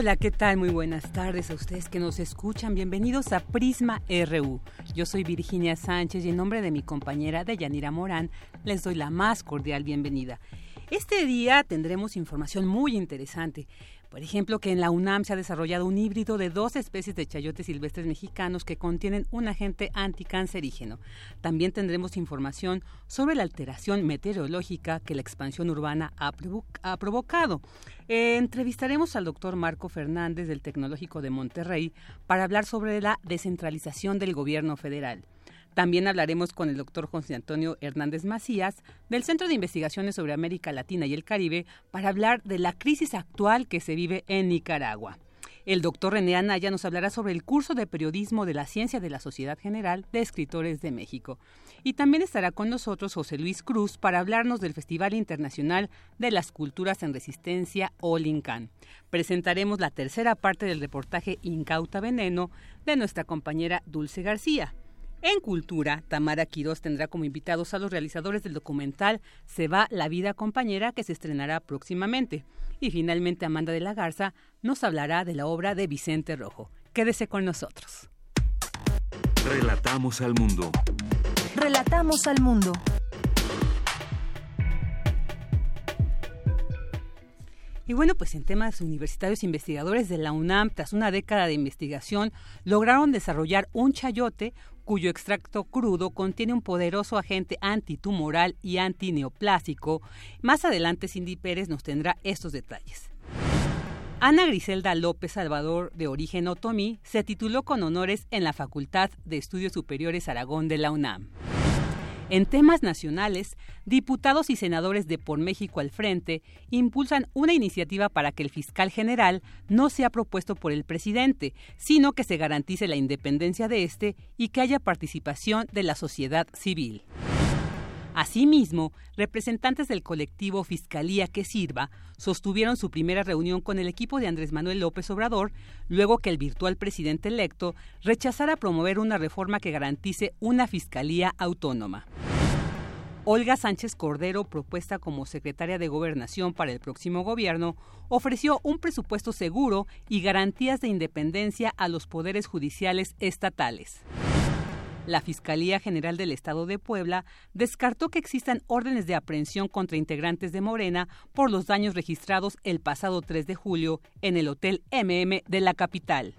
Hola, ¿qué tal? Muy buenas tardes a ustedes que nos escuchan. Bienvenidos a Prisma RU. Yo soy Virginia Sánchez y en nombre de mi compañera Deyanira Morán les doy la más cordial bienvenida. Este día tendremos información muy interesante. Por ejemplo, que en la UNAM se ha desarrollado un híbrido de dos especies de chayotes silvestres mexicanos que contienen un agente anticancerígeno. También tendremos información sobre la alteración meteorológica que la expansión urbana ha, provocado. Eh, entrevistaremos al doctor Marco Fernández del Tecnológico de Monterrey para hablar sobre la descentralización del gobierno federal. También hablaremos con el doctor José Antonio Hernández Macías del Centro de Investigaciones sobre América Latina y el Caribe para hablar de la crisis actual que se vive en Nicaragua. El doctor René Anaya nos hablará sobre el curso de periodismo de la ciencia de la Sociedad General de Escritores de México. Y también estará con nosotros José Luis Cruz para hablarnos del Festival Internacional de las Culturas en Resistencia Olincan. Presentaremos la tercera parte del reportaje Incauta Veneno de nuestra compañera Dulce García. En Cultura, Tamara Quiroz tendrá como invitados a los realizadores del documental Se va la vida compañera que se estrenará próximamente. Y finalmente Amanda de la Garza nos hablará de la obra de Vicente Rojo. Quédese con nosotros. Relatamos al mundo. Relatamos al mundo. Y bueno, pues en temas universitarios, investigadores de la UNAM, tras una década de investigación, lograron desarrollar un chayote cuyo extracto crudo contiene un poderoso agente antitumoral y antineoplásico. Más adelante Cindy Pérez nos tendrá estos detalles. Ana Griselda López Salvador, de origen otomí, se tituló con honores en la Facultad de Estudios Superiores Aragón de la UNAM. En temas nacionales, diputados y senadores de Por México al Frente impulsan una iniciativa para que el fiscal general no sea propuesto por el presidente, sino que se garantice la independencia de este y que haya participación de la sociedad civil. Asimismo, representantes del colectivo Fiscalía que Sirva sostuvieron su primera reunión con el equipo de Andrés Manuel López Obrador, luego que el virtual presidente electo rechazara promover una reforma que garantice una fiscalía autónoma. Olga Sánchez Cordero, propuesta como secretaria de Gobernación para el próximo gobierno, ofreció un presupuesto seguro y garantías de independencia a los poderes judiciales estatales. La Fiscalía General del Estado de Puebla descartó que existan órdenes de aprehensión contra integrantes de Morena por los daños registrados el pasado 3 de julio en el Hotel MM de la capital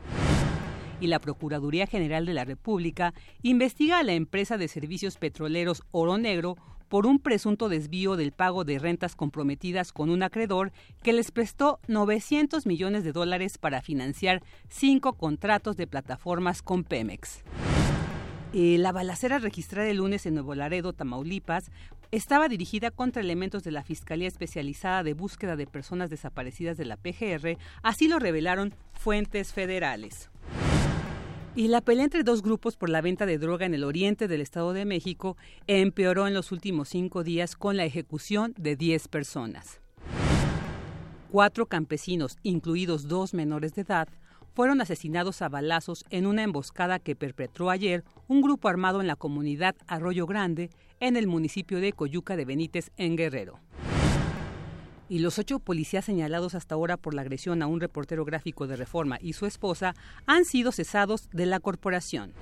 y la Procuraduría General de la República investiga a la empresa de servicios petroleros Oro Negro por un presunto desvío del pago de rentas comprometidas con un acreedor que les prestó 900 millones de dólares para financiar cinco contratos de plataformas con Pemex. Eh, la balacera registrada el lunes en Nuevo Laredo, Tamaulipas, estaba dirigida contra elementos de la Fiscalía Especializada de Búsqueda de Personas Desaparecidas de la PGR, así lo revelaron fuentes federales. Y la pelea entre dos grupos por la venta de droga en el oriente del Estado de México empeoró en los últimos cinco días con la ejecución de 10 personas. Cuatro campesinos, incluidos dos menores de edad, fueron asesinados a balazos en una emboscada que perpetró ayer un grupo armado en la comunidad Arroyo Grande, en el municipio de Coyuca de Benítez, en Guerrero. Y los ocho policías señalados hasta ahora por la agresión a un reportero gráfico de Reforma y su esposa han sido cesados de la corporación.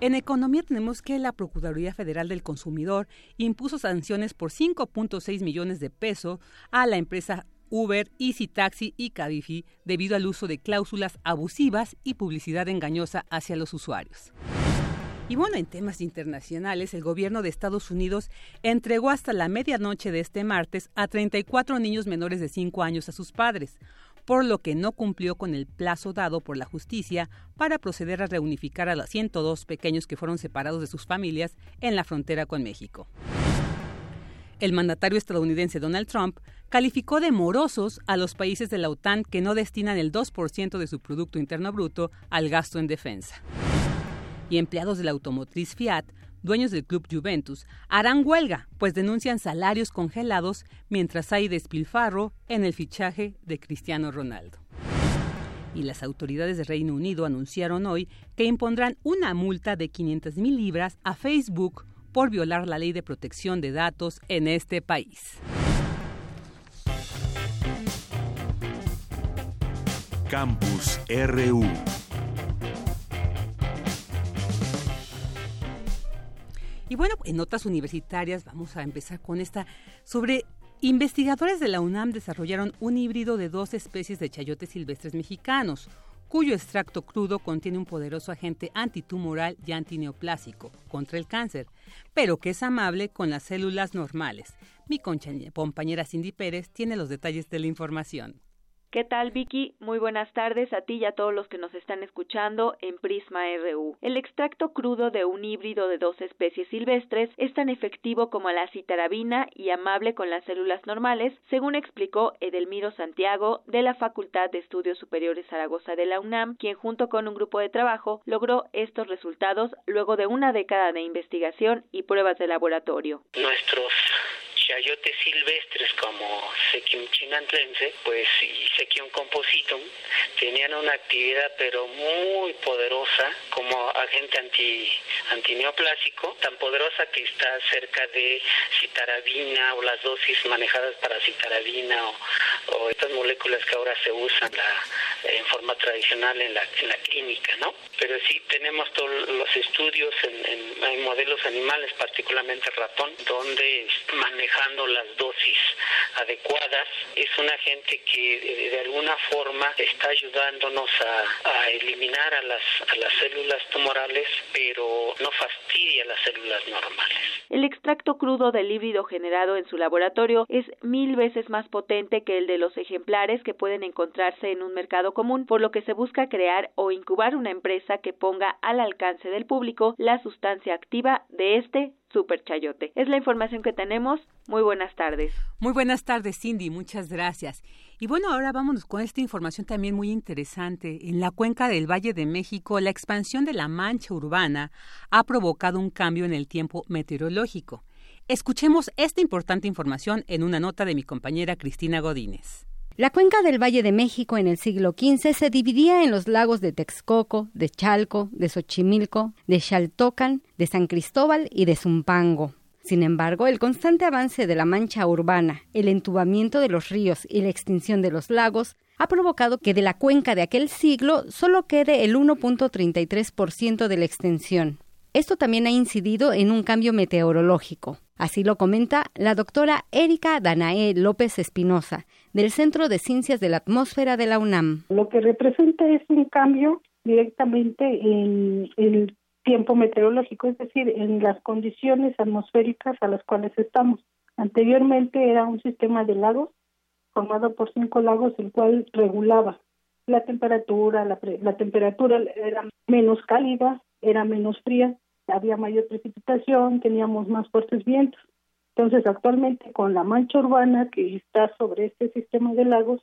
En economía tenemos que la Procuraduría Federal del Consumidor impuso sanciones por 5.6 millones de pesos a la empresa Uber, Easy Taxi y Cabify debido al uso de cláusulas abusivas y publicidad engañosa hacia los usuarios. Y bueno, en temas internacionales, el gobierno de Estados Unidos entregó hasta la medianoche de este martes a 34 niños menores de 5 años a sus padres, por lo que no cumplió con el plazo dado por la justicia para proceder a reunificar a los 102 pequeños que fueron separados de sus familias en la frontera con México. El mandatario estadounidense Donald Trump calificó de morosos a los países de la OTAN que no destinan el 2% de su Producto Interno Bruto al gasto en defensa. Y empleados de la automotriz Fiat, dueños del club Juventus, harán huelga, pues denuncian salarios congelados mientras hay despilfarro en el fichaje de Cristiano Ronaldo. Y las autoridades de Reino Unido anunciaron hoy que impondrán una multa de 500 mil libras a Facebook por violar la ley de protección de datos en este país. Campus RU. Y bueno, en notas universitarias vamos a empezar con esta sobre investigadores de la UNAM desarrollaron un híbrido de dos especies de chayotes silvestres mexicanos cuyo extracto crudo contiene un poderoso agente antitumoral y antineoplásico contra el cáncer, pero que es amable con las células normales. Mi compañera Cindy Pérez tiene los detalles de la información. ¿Qué tal, Vicky? Muy buenas tardes a ti y a todos los que nos están escuchando en Prisma RU. El extracto crudo de un híbrido de dos especies silvestres es tan efectivo como la citarabina y amable con las células normales, según explicó Edelmiro Santiago de la Facultad de Estudios Superiores Zaragoza de la UNAM, quien junto con un grupo de trabajo logró estos resultados luego de una década de investigación y pruebas de laboratorio. Nuestros chayotes silvestres como Sequium chinantlense, pues y Sequium compositum, tenían una actividad pero muy poderosa como agente anti, antineoplásico, tan poderosa que está cerca de citarabina o las dosis manejadas para citarabina o, estas moléculas que ahora se usan en forma tradicional en la, en la clínica, ¿no? Pero sí tenemos todos los estudios en, en modelos animales, particularmente ratón, donde maneja las dosis adecuadas. Es un agente que de, alguna forma está ayudándonos a, eliminar a las, a las células tumorales, pero no fastidia las células normales. El extracto crudo del híbrido generado en su laboratorio es mil veces más potente que el de los ejemplares que pueden encontrarse en un mercado común, por lo que se busca crear o incubar una empresa que ponga al alcance del público la sustancia activa de este super chayote. Es la información que tenemos. Muy buenas tardes. Muy buenas tardes, Cindy. Muchas gracias. Y bueno, ahora vámonos con esta información también muy interesante. En la cuenca del Valle de México, la expansión de la mancha urbana ha provocado un cambio en el tiempo meteorológico. Escuchemos esta importante información en una nota de mi compañera Cristina Godínez. La cuenca del Valle de México en el siglo XV se dividía en los lagos de Texcoco, de Chalco, de Xochimilco, de Xaltocan, de San Cristóbal y de Zumpango. Sin embargo, el constante avance de la mancha urbana, el entubamiento de los ríos y la extinción de los lagos ha provocado que de la cuenca de aquel siglo solo quede el 1.33% de la extensión. Esto también ha incidido en un cambio meteorológico. Así lo comenta la doctora Erika Danae López Espinosa, del Centro de Ciencias de la Atmósfera de la UNAM. Lo que representa es un cambio directamente en el tiempo meteorológico, es decir, en las condiciones atmosféricas a las cuales estamos. Anteriormente era un sistema de lagos formado por cinco lagos, el cual regulaba la temperatura, la, la temperatura era menos cálida, era menos fría, había mayor precipitación, teníamos más fuertes vientos. Entonces, actualmente con la mancha urbana que está sobre este sistema de lagos,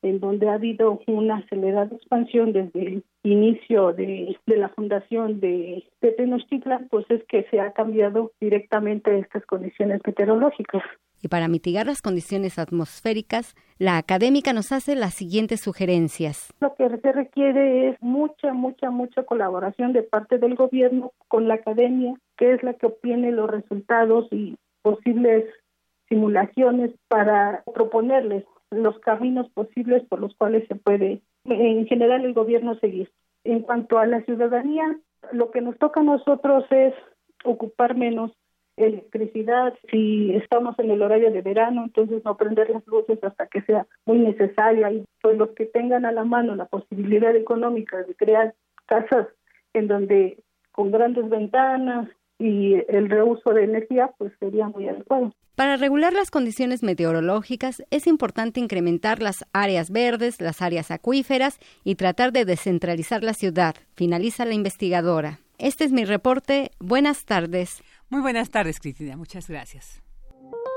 en donde ha habido una acelerada expansión desde el inicio de, la fundación de, de Tenochtitlan, pues es que se ha cambiado directamente estas condiciones meteorológicas. Y para mitigar las condiciones atmosféricas, la académica nos hace las siguientes sugerencias. Lo que se requiere es mucha, mucha, mucha colaboración de parte del gobierno con la academia, que es la que obtiene los resultados y posibles simulaciones para proponerles los caminos posibles por los cuales se puede en general el gobierno seguir. En cuanto a la ciudadanía, lo que nos toca a nosotros es ocupar menos electricidad, si estamos en el horario de verano, entonces no prender las luces hasta que sea muy necesario. Y pues los que tengan a la mano la posibilidad económica de crear casas en donde con grandes ventanas y el reuso de energía, pues sería muy adecuado. Para regular las condiciones meteorológicas es importante incrementar las áreas verdes, las áreas acuíferas y tratar de descentralizar la ciudad, finaliza la investigadora. Este es mi reporte. Buenas tardes. Muy buenas tardes, Cristina. Muchas gracias.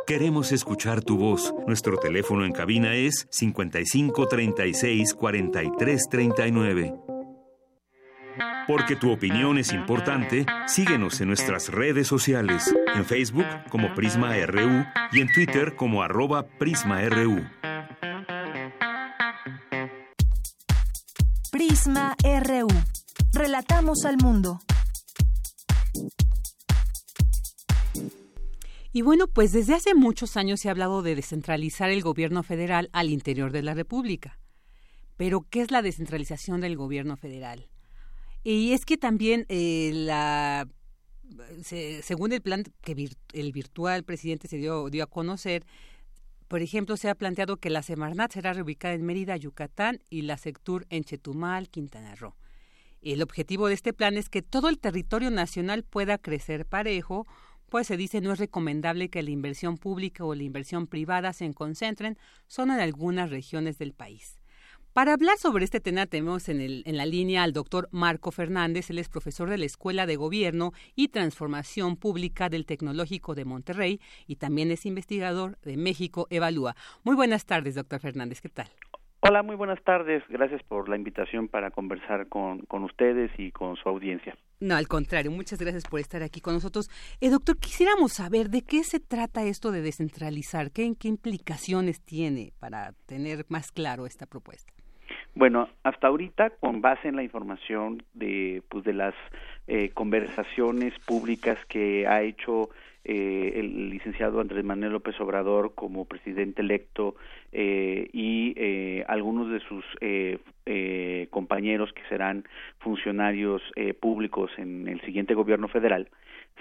Queremos escuchar tu voz. Nuestro teléfono en cabina es 55 36 43 39. Porque tu opinión es importante, síguenos en nuestras redes sociales, en Facebook como Prisma RU y en Twitter como arroba PrismaRU. Prisma RU. Relatamos al mundo. Y bueno, pues desde hace muchos años se ha hablado de descentralizar el gobierno federal al interior de la República. Pero, ¿qué es la descentralización del gobierno federal? Y es que también eh, según el plan que el virtual presidente se dio, dio a conocer, por ejemplo, se ha planteado que la Semarnat será reubicada en Mérida, Yucatán y la Sectur en Chetumal, Quintana Roo. El objetivo de este plan es que todo el territorio nacional pueda crecer parejo, pues se dice no es recomendable que la inversión pública o la inversión privada se concentren solo en algunas regiones del país. Para hablar sobre este tema tenemos en, el, en la línea al doctor Marco Fernández, él es profesor de la Escuela de Gobierno y Transformación Pública del Tecnológico de Monterrey y también es investigador de México Evalúa. Muy buenas tardes, doctor Fernández, ¿qué tal? Hola, muy buenas tardes. Gracias por la invitación para conversar con, con, ustedes y con su audiencia. No, al contrario, muchas gracias por estar aquí con nosotros. Eh, doctor, quisiéramos saber de qué se trata esto de descentralizar, qué, qué implicaciones tiene para tener más claro esta propuesta. Bueno, hasta ahorita, con base en la información de, pues, de las eh, conversaciones públicas que ha hecho eh, el licenciado Andrés Manuel López Obrador como presidente electo eh, y eh, algunos de sus eh, eh, compañeros que serán funcionarios eh, públicos en el siguiente gobierno federal,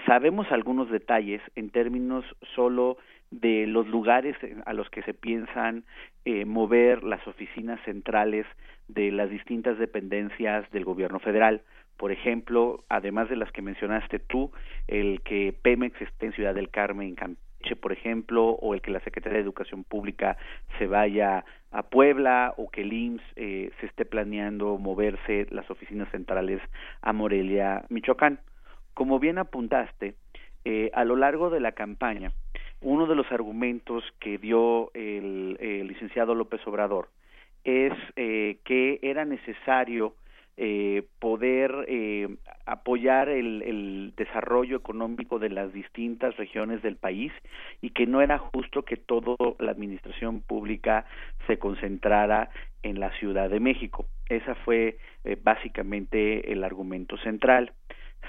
sabemos algunos detalles en términos solo de los lugares a los que se piensan eh, mover las oficinas centrales de las distintas dependencias del gobierno federal. Por ejemplo, además de las que mencionaste tú, el que Pemex esté en Ciudad del Carmen, Campeche, por ejemplo, o el que la Secretaría de Educación Pública se vaya a Puebla, o que el IMSS eh, se esté planeando moverse las oficinas centrales a Morelia, Michoacán. Como bien apuntaste, eh, a lo largo de la campaña, uno de los argumentos que dio el, licenciado López Obrador es eh, que era necesario eh, poder eh, apoyar el, el, desarrollo económico de las distintas regiones del país y que no era justo que toda la administración pública se concentrara en la Ciudad de México. Ese fue eh, básicamente el argumento central.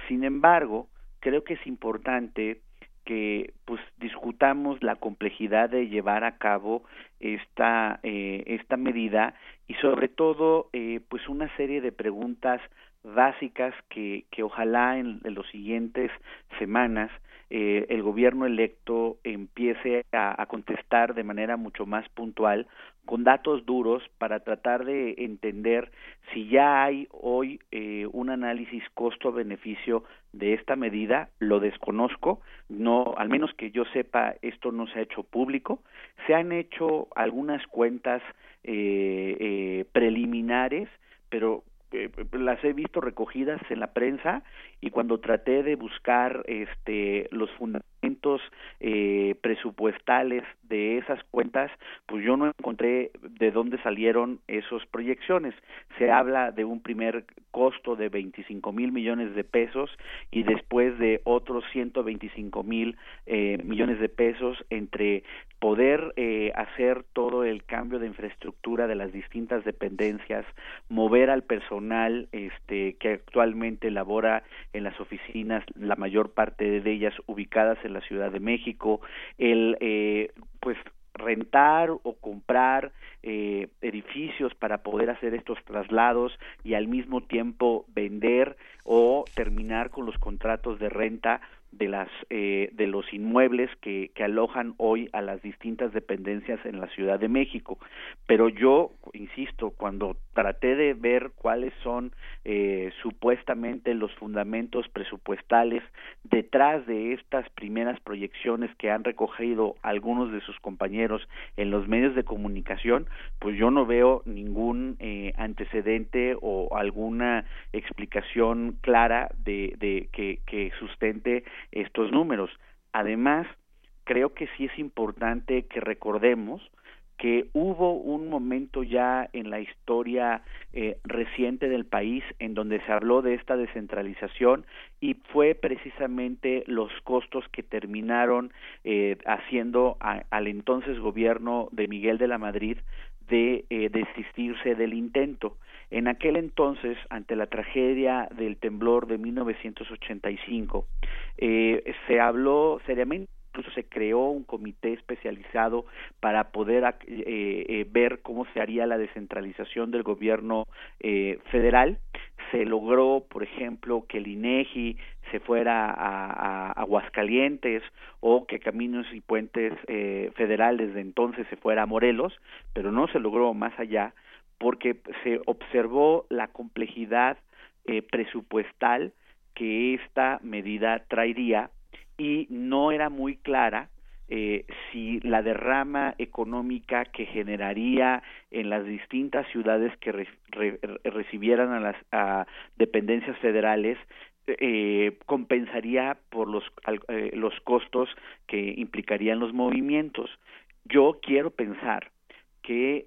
Sin embargo, creo que es importante que pues discutamos la complejidad de llevar a cabo esta eh, esta medida y sobre todo eh, pues una serie de preguntas básicas que, que ojalá en, en los siguientes semanas eh, el gobierno electo empiece a, contestar de manera mucho más puntual con datos duros para tratar de entender si ya hay hoy eh, un análisis costo-beneficio de esta medida, lo desconozco, no, al menos que yo sepa, esto no se ha hecho público, se han hecho algunas cuentas eh, eh, preliminares, pero eh, las he visto recogidas en la prensa y cuando traté de buscar este los fundamentos eh, presupuestales de esas cuentas pues yo no encontré de dónde salieron esas proyecciones. Se habla de un primer costo de 25 mil millones de pesos y después de otros 125 mil eh, millones de pesos entre poder eh, hacer todo el cambio de infraestructura de las distintas dependencias, mover al personal este, que actualmente labora en las oficinas, la mayor parte de ellas ubicadas en la Ciudad de México, el eh, pues rentar o comprar eh, edificios para poder hacer estos traslados y al mismo tiempo vender o terminar con los contratos de renta de las eh, de los inmuebles que, que alojan hoy a las distintas dependencias en la Ciudad de México. Pero yo insisto cuando traté de ver cuáles son eh, supuestamente los fundamentos presupuestales detrás de estas primeras proyecciones que han recogido algunos de sus compañeros en los medios de comunicación, pues yo no veo ningún eh, antecedente o alguna explicación clara de, de que, que sustente estos números. Además, creo que sí es importante que recordemos que hubo un momento ya en la historia eh, reciente del país en donde se habló de esta descentralización y fue precisamente los costos que terminaron eh, haciendo al entonces gobierno de Miguel de la Madrid de eh, desistirse del intento. En aquel entonces, ante la tragedia del temblor de 1985, eh, se habló seriamente incluso se creó un comité especializado para poder eh, eh, ver cómo se haría la descentralización del gobierno eh, federal. Se logró, por ejemplo, que el INEGI se fuera a, Aguascalientes o que Caminos y Puentes eh, Federal desde entonces se fuera a Morelos, pero no se logró más allá porque se observó la complejidad presupuestal que esta medida traería y no era muy clara eh, si la derrama económica que generaría en las distintas ciudades que recibieran a las dependencias federales eh, compensaría por los, eh, los costos que implicarían los movimientos. Yo quiero pensar que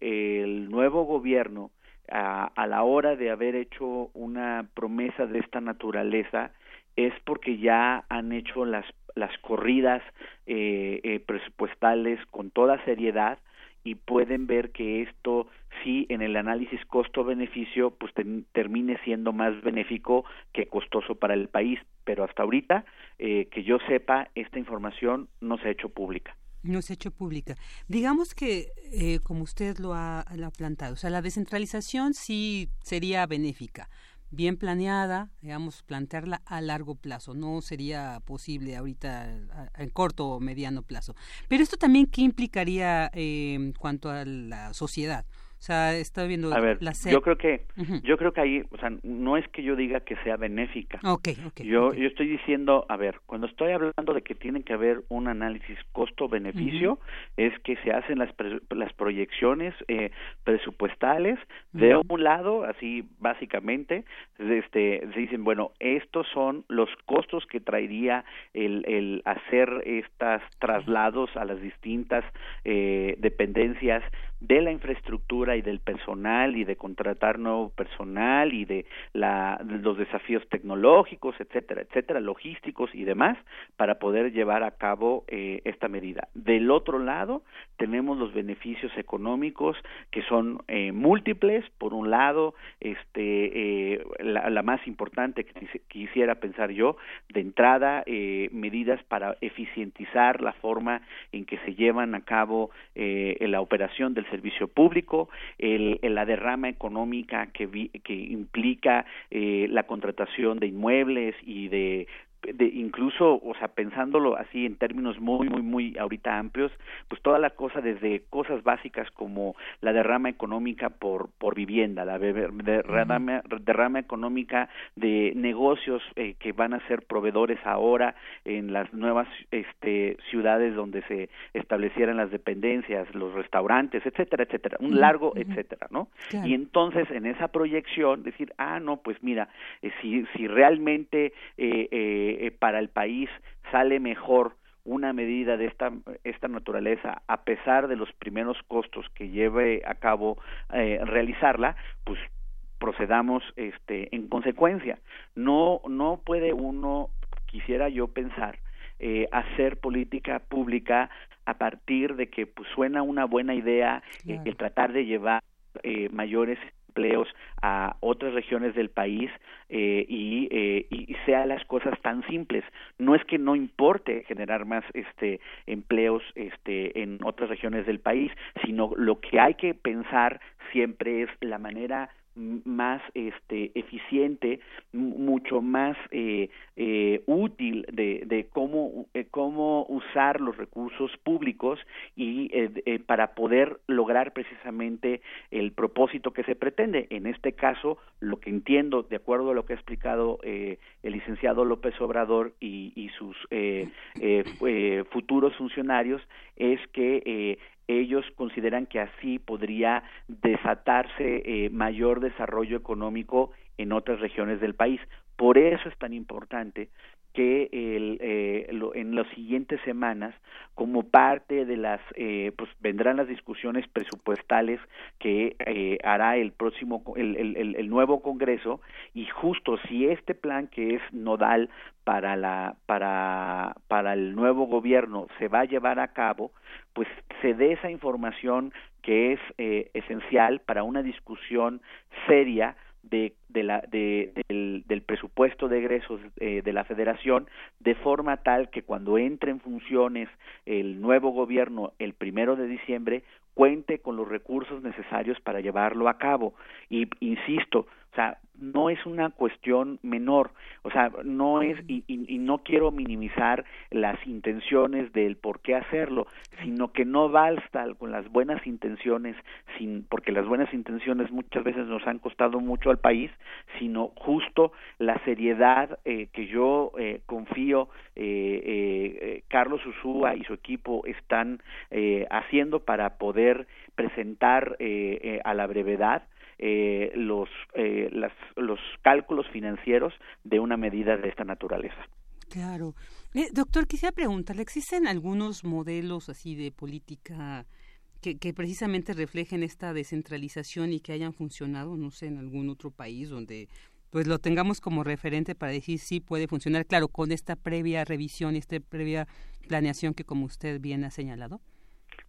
el nuevo gobierno, a la hora de haber hecho una promesa de esta naturaleza, es porque ya han hecho las, las corridas eh, eh, presupuestales con toda seriedad y pueden ver que esto sí en el análisis costo-beneficio pues termine siendo más benéfico que costoso para el país, pero hasta ahorita eh, que yo sepa esta información no se ha hecho pública. No se ha hecho pública. Digamos que, eh, como usted lo ha, lo ha plantado, o sea, la descentralización sí sería benéfica, bien planeada, digamos, plantearla a largo plazo. No sería posible ahorita en corto o mediano plazo. Pero esto también, ¿qué implicaría eh, en cuanto a la sociedad? O sea, está viendo a ver, Yo creo que, yo creo que ahí, o sea, no es que yo diga que sea benéfica. Okay, okay, yo, yo estoy diciendo, a ver, cuando estoy hablando de que tiene que haber un análisis costo-beneficio, es que se hacen las, las proyecciones eh, presupuestales de un lado, así básicamente, este, se dicen, bueno, estos son los costos que traería el, el hacer estos traslados a las distintas eh, dependencias de la infraestructura y del personal y de contratar nuevo personal y de, la, los desafíos tecnológicos, etcétera, etcétera, logísticos y demás para poder llevar a cabo eh, esta medida. Del otro lado, tenemos los beneficios económicos que son eh, múltiples. Por un lado, este, eh, la, más importante que quisiera pensar yo, de entrada, medidas para eficientizar la forma en que se llevan a cabo la operación del servicio público, el, la derrama económica que, que implica eh, la contratación de inmuebles y de de incluso, o sea, pensándolo así en términos muy, muy, muy ahorita amplios, pues toda la cosa desde cosas básicas como la derrama económica por, por vivienda, la derrama, derrama económica de negocios eh, que van a ser proveedores ahora en las nuevas este, ciudades donde se establecieran las dependencias, los restaurantes, etcétera, etcétera, un largo, etcétera, ¿no? Y entonces en esa proyección decir, ah, no, pues mira, eh, si, si realmente eh, eh eh, para el país sale mejor una medida de esta, esta naturaleza, a pesar de los primeros costos que lleve a cabo eh, realizarla, pues procedamos este, en consecuencia. No, no puede uno, quisiera yo pensar, eh, hacer política pública a partir de que pues, suena una buena idea el tratar de llevar eh, mayores empleos a otras regiones del país eh, y, eh, y sea las cosas tan simples. No es que no importe generar más este empleos este en otras regiones del país, sino lo que hay que pensar siempre es la manera más este eficiente mucho más eh, eh, útil de, de cómo eh, cómo usar los recursos públicos y para poder lograr precisamente el propósito que se pretende. En este caso lo que entiendo de acuerdo a lo que ha explicado el licenciado López Obrador y, y sus futuros funcionarios es que ellos consideran que así podría desatarse eh, mayor desarrollo económico en otras regiones del país. Por eso es tan importante que el, eh, en las siguientes semanas, como parte de las, eh, pues vendrán las discusiones presupuestales que eh, hará el próximo, el, el, el, nuevo Congreso, y justo si este plan que es nodal para la, para, para el nuevo gobierno se va a llevar a cabo, pues se dé esa información que es eh, esencial para una discusión seria de, de la, de, del, del, presupuesto de egresos eh, de la federación de forma tal que cuando entre en funciones el nuevo gobierno el primero de diciembre cuente con los recursos necesarios para llevarlo a cabo. Y insisto o sea, no es una cuestión menor, o sea, no es, y, y, no quiero minimizar las intenciones del por qué hacerlo, sino que no basta con las buenas intenciones, sin, porque las buenas intenciones muchas veces nos han costado mucho al país, sino justo la seriedad eh, que yo eh, confío eh, eh Carlos Usúa y su equipo están haciendo para poder presentar a la brevedad eh, los, eh, las, los cálculos financieros de una medida de esta naturaleza. Claro. Eh, doctor, quisiera preguntarle, ¿existen algunos modelos así de política que, que, precisamente reflejen esta descentralización y que hayan funcionado, no sé, en algún otro país donde pues lo tengamos como referente para decir si puede funcionar, claro, con esta previa revisión, esta previa planeación que como usted bien ha señalado?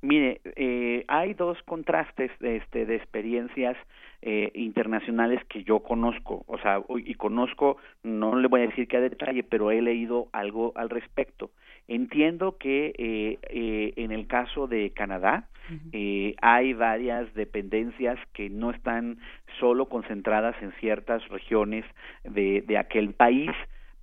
Mire, eh, hay dos contrastes de, este, de experiencias eh, internacionales que yo conozco, o sea, y conozco, no le voy a decir que a detalle, pero he leído algo al respecto. Entiendo que eh, eh, en el caso de Canadá eh, hay varias dependencias que no están solo concentradas en ciertas regiones de, de aquel país,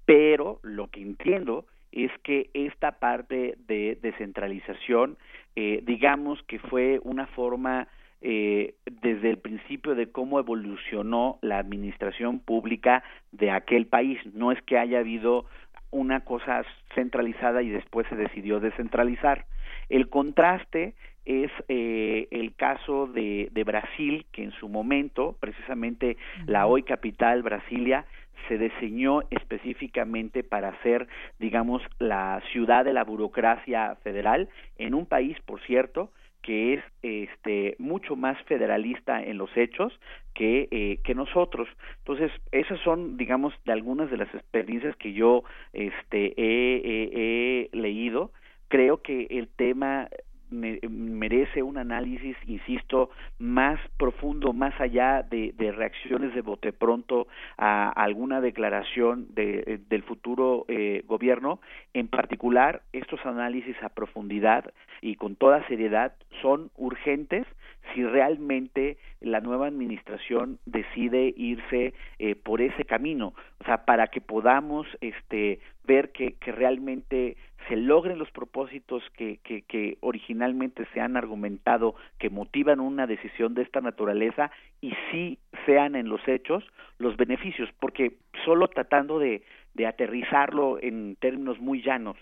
pero lo que entiendo es que esta parte de descentralización, eh, digamos que fue una forma eh, desde el principio de cómo evolucionó la administración pública de aquel país. No es que haya habido una cosa centralizada y después se decidió descentralizar. El contraste es eh, el caso de, de Brasil, que en su momento, precisamente la hoy capital Brasilia, se diseñó específicamente para ser, digamos, la ciudad de la burocracia federal en un país, por cierto, que es este mucho más federalista en los hechos que, eh, nosotros. Entonces, esas son, digamos, de algunas de las experiencias que yo este, he leído. Creo que el tema merece un análisis, insisto, más profundo, más allá de, reacciones de bote pronto a alguna declaración de, del futuro eh, gobierno. En particular, estos análisis a profundidad y con toda seriedad son urgentes si realmente la nueva administración decide irse eh, por ese camino, o sea, para que podamos este ver que, que realmente se logren los propósitos que, que, que, originalmente se han argumentado que motivan una decisión de esta naturaleza y sí sean en los hechos los beneficios, porque solo tratando de, de aterrizarlo en términos muy llanos,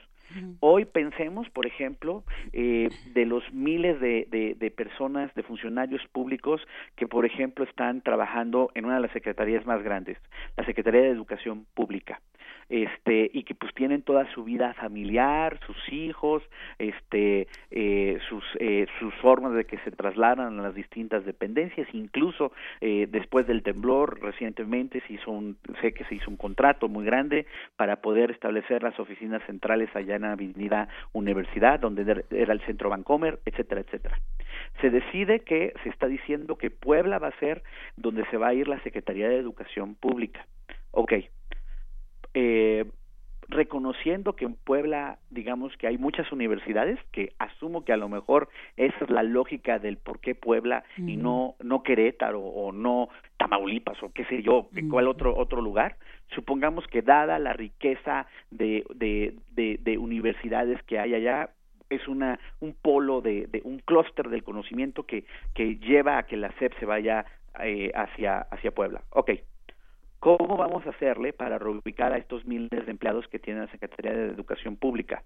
Hoy pensemos, por ejemplo, eh, de los miles de, personas, de funcionarios públicos que, por ejemplo, están trabajando en una de las secretarías más grandes, la Secretaría de Educación Pública. Este y que pues tienen toda su vida familiar sus hijos este eh, sus eh, sus formas de que se trasladan a las distintas dependencias. Incluso eh, después del temblor recientemente se hizo un sé que se hizo un contrato muy grande para poder establecer las oficinas centrales allá en Avenida Universidad donde era el centro Bancomer etcétera etcétera se decide que se está diciendo que Puebla va a ser donde se va a ir la Secretaría de Educación Pública. Ok, eh, reconociendo que en Puebla, digamos que hay muchas universidades, que asumo que a lo mejor esa es la lógica del por qué Puebla y no no Querétaro o no Tamaulipas o qué sé yo, cuál otro otro lugar. Supongamos que dada la riqueza de, de, de, universidades que hay allá, es una un polo de, de un clúster del conocimiento que que lleva a que la SEP se vaya eh, hacia hacia Puebla. Okay ¿Cómo vamos a hacerle para reubicar a estos miles de empleados que tiene la Secretaría de Educación Pública?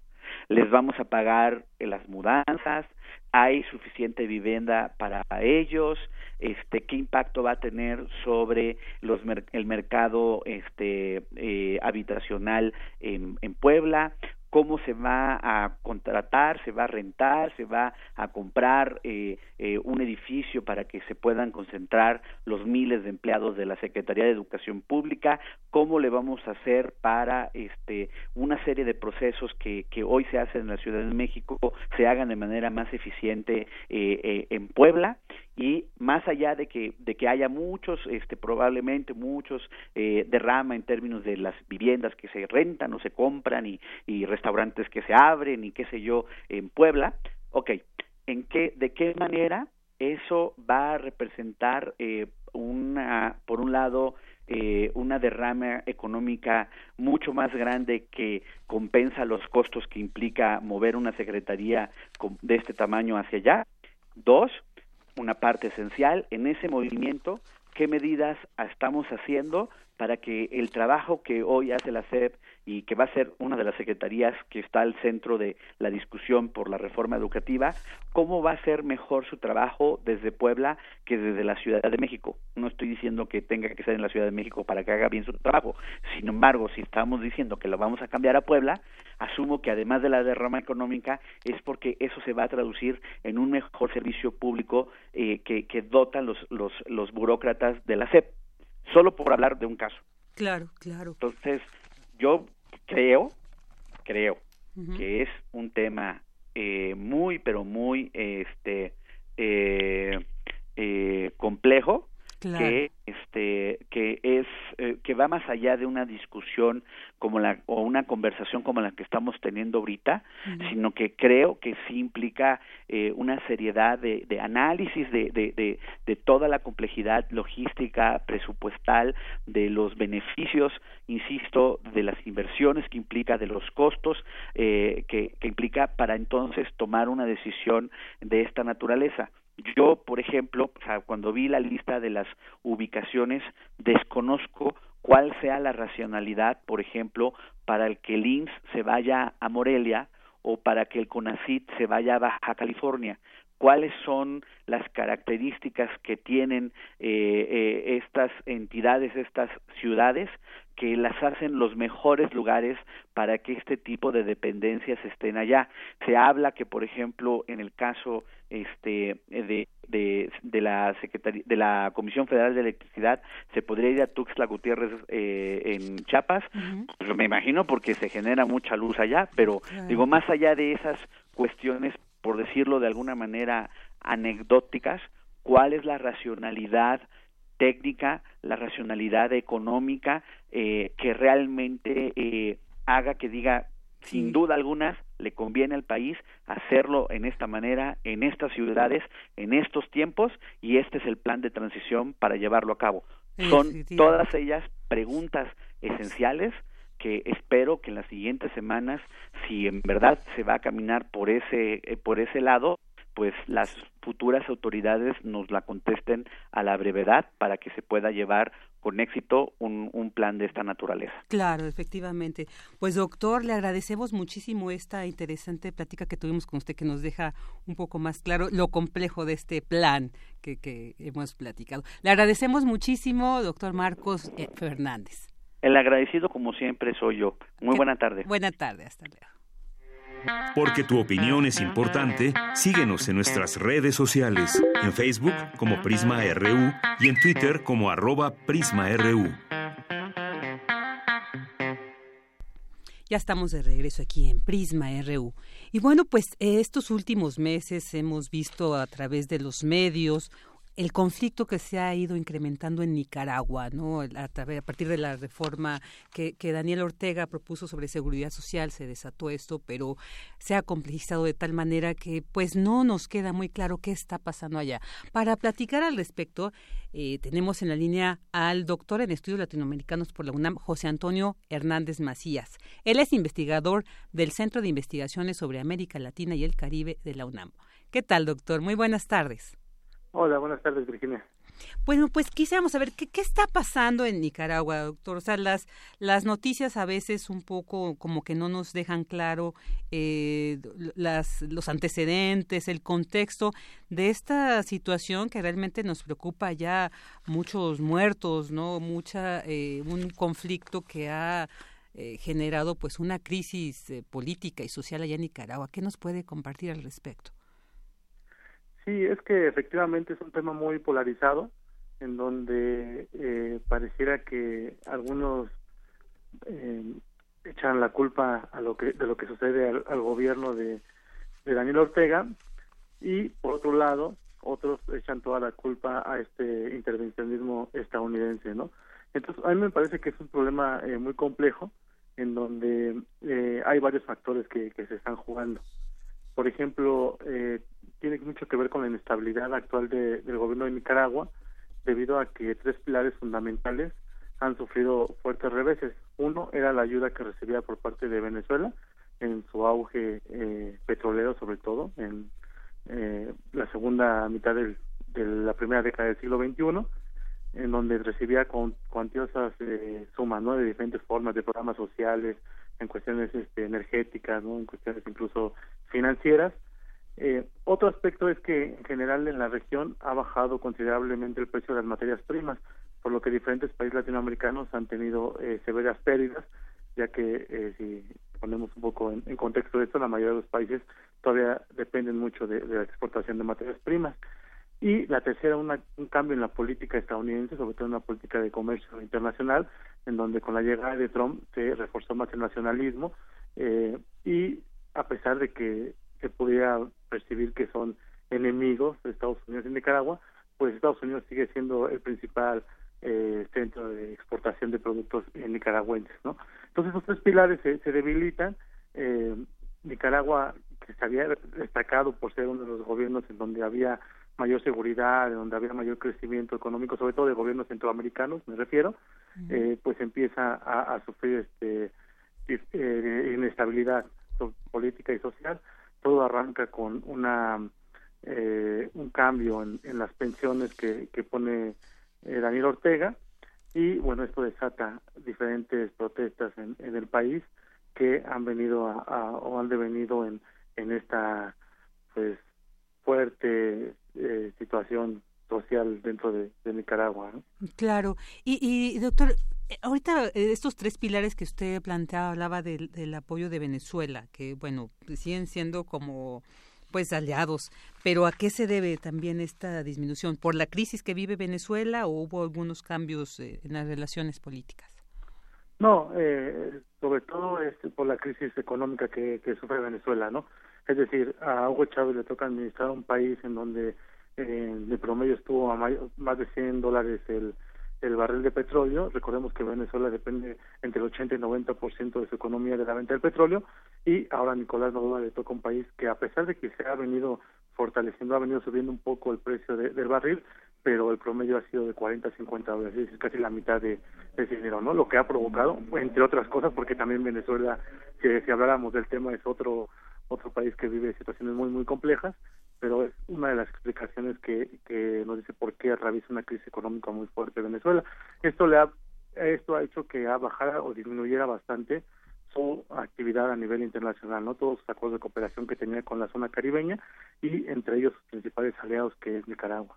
¿Les vamos a pagar las mudanzas? ¿Hay suficiente vivienda para ellos? Este, ¿Qué impacto va a tener sobre los, el mercado este, eh, habitacional en, en Puebla? Cómo se va a contratar, se va a rentar, se va a comprar eh, eh, un edificio para que se puedan concentrar los miles de empleados de la Secretaría de Educación Pública, cómo le vamos a hacer para este una serie de procesos que, que hoy se hacen en la Ciudad de México se hagan de manera más eficiente eh, en Puebla y más allá de que de que haya muchos este probablemente muchos eh, derrama en términos de las viviendas que se rentan o se compran y, y restaurantes que se abren y qué sé yo en Puebla ok en qué de qué manera eso va a representar eh, una por un lado eh, una derrama económica mucho más grande que compensa los costos que implica mover una secretaría de este tamaño hacia allá. Dos, una parte esencial en ese movimiento, qué medidas estamos haciendo para que el trabajo que hoy hace la SEP y que va a ser una de las secretarías que está al centro de la discusión por la reforma educativa, cómo va a ser mejor su trabajo desde Puebla que desde la Ciudad de México. No estoy diciendo que tenga que ser en la Ciudad de México para que haga bien su trabajo. Sin embargo, si estamos diciendo que lo vamos a cambiar a Puebla, asumo que además de la derrama económica es porque eso se va a traducir en un mejor servicio público eh, que, que dotan los, los, los burócratas de la SEP solo por hablar de un caso. Claro, claro. Entonces, yo creo, creo que es un tema eh, muy, pero muy, este, eh, eh, que este que es eh, que va más allá de una discusión como la o una conversación como la que estamos teniendo ahorita sino que creo que sí implica eh, una seriedad de, de análisis de, de, de, toda la complejidad logística presupuestal de los beneficios insisto de las inversiones que implica de los costos eh, que, que implica para entonces tomar una decisión de esta naturaleza yo, por ejemplo, cuando vi la lista de las ubicaciones, desconozco cuál sea la racionalidad, por ejemplo, para el que el se vaya a Morelia o para que el CONACIT se vaya a Baja California cuáles son las características que tienen eh, eh, estas entidades, estas ciudades, que las hacen los mejores lugares para que este tipo de dependencias estén allá. Se habla que, por ejemplo, en el caso este de, de, de la Secretaría, de la Comisión Federal de Electricidad se podría ir a Tuxtla Gutiérrez eh, en Chiapas, pues me imagino porque se genera mucha luz allá, pero digo más allá de esas cuestiones por decirlo de alguna manera, anecdóticas, cuál es la racionalidad técnica, la racionalidad económica eh, que realmente eh, haga que diga, sin duda alguna, le conviene al país hacerlo en esta manera, en estas ciudades, en estos tiempos, y este es el plan de transición para llevarlo a cabo. Son todas ellas preguntas esenciales que espero que en las siguientes semanas, si en verdad se va a caminar por ese, eh, por ese lado, pues las futuras autoridades nos la contesten a la brevedad para que se pueda llevar con éxito un, un, plan de esta naturaleza. Claro, efectivamente. Pues doctor, le agradecemos muchísimo esta interesante plática que tuvimos con usted que nos deja un poco más claro lo complejo de este plan que, que hemos platicado. Le agradecemos muchísimo, doctor Marcos eh, Fernández. El agradecido, como siempre, soy yo. Muy buena tarde. Buena tarde, hasta luego. Porque tu opinión es importante, síguenos en nuestras redes sociales, en Facebook como Prisma RU y en Twitter como arroba PrismaRU. Ya estamos de regreso aquí en Prisma RU. Y bueno, pues estos últimos meses hemos visto a través de los medios el conflicto que se ha ido incrementando en Nicaragua, ¿no? A, partir de la reforma que, que, Daniel Ortega propuso sobre seguridad social, se desató esto, pero se ha complejizado de tal manera que pues no nos queda muy claro qué está pasando allá. Para platicar al respecto, eh, tenemos en la línea al doctor en estudios latinoamericanos por la UNAM, José Antonio Hernández Macías. Él es investigador del Centro de Investigaciones sobre América Latina y el Caribe de la UNAM. ¿Qué tal, doctor? Muy buenas tardes. Hola, buenas tardes, Virginia. Bueno, pues quisiéramos saber qué, está pasando en Nicaragua, doctor. O sea, las, las noticias a veces un poco como que no nos dejan claro eh, las, los antecedentes, el contexto de esta situación que realmente nos preocupa ya muchos muertos, no, mucha eh, un conflicto que ha eh, generado pues una crisis política y social allá en Nicaragua. ¿Qué nos puede compartir al respecto? Sí, es que efectivamente es un tema muy polarizado, en donde eh, pareciera que algunos eh, echan la culpa a lo que de lo que sucede al, gobierno de, Daniel Ortega y por otro lado otros echan toda la culpa a este intervencionismo estadounidense, ¿no? Entonces a mí me parece que es un problema eh, muy complejo en donde eh, hay varios factores que se están jugando. Por ejemplo, eh, tiene mucho que ver con la inestabilidad actual de, del gobierno de Nicaragua, debido a que tres pilares fundamentales han sufrido fuertes reveses. Uno era la ayuda que recibía por parte de Venezuela en su auge eh, petrolero, sobre todo en eh, la segunda mitad del, de la primera década del siglo XXI, en donde recibía cuantiosas eh, sumas ¿no? de diferentes formas de programas sociales, en cuestiones este, energéticas, ¿no? en cuestiones incluso financieras, eh, otro aspecto es que en general en la región ha bajado considerablemente el precio de las materias primas, por lo que diferentes países latinoamericanos han tenido eh, severas pérdidas, ya que eh, si ponemos un poco en, contexto de esto, la mayoría de los países todavía dependen mucho de, la exportación de materias primas. Y la tercera, un cambio en la política estadounidense, sobre todo en la política de comercio internacional, en donde con la llegada de Trump se reforzó más el nacionalismo y a pesar de que se pudiera percibir que son enemigos de Estados Unidos y Nicaragua, pues Estados Unidos sigue siendo el principal eh, centro de exportación de productos nicaragüenses, ¿no? Entonces esos tres pilares se, se debilitan. Eh, Nicaragua, que se había destacado por ser uno de los gobiernos en donde había mayor seguridad, donde había mayor crecimiento económico, sobre todo de gobiernos centroamericanos, me refiero, eh, pues empieza a, a sufrir este eh, inestabilidad política y social. Todo arranca con una eh, un cambio en, las pensiones que, que pone eh, Daniel Ortega. Y bueno esto desata diferentes protestas en, en el país que han venido a, o han devenido en, en esta pues fuerte eh, situación social dentro de, Nicaragua. Claro. Y, y doctor, ahorita estos tres pilares que usted planteaba, hablaba del, del apoyo de Venezuela, que bueno, siguen siendo como pues aliados, pero ¿a qué se debe también esta disminución? ¿Por la crisis que vive Venezuela o hubo algunos cambios eh, en las relaciones políticas? No, eh, sobre todo es por la crisis económica que, que sufre Venezuela, ¿no? Es decir, a Hugo Chávez le toca administrar un país en donde eh, de promedio estuvo a más de 100 dólares el, el barril de petróleo. Recordemos que Venezuela depende entre el 80 y 90% de su economía de la venta del petróleo y ahora Nicolás Maduro le toca un país que a pesar de que se ha venido fortaleciendo, ha venido subiendo un poco el precio del barril, pero el promedio ha sido de 40 50 dólares, es casi la mitad de, ese dinero, ¿no? Lo que ha provocado, entre otras cosas, porque también Venezuela, si, si habláramos del tema, es otro otro país que vive situaciones muy muy complejas, pero es una de las explicaciones que, que nos dice por qué atraviesa una crisis económica muy fuerte Venezuela. Esto le ha esto ha hecho que ha bajado o disminuyera bastante su actividad a nivel internacional, no todos los acuerdos de cooperación que tenía con la zona caribeña y entre ellos sus principales aliados que es Nicaragua.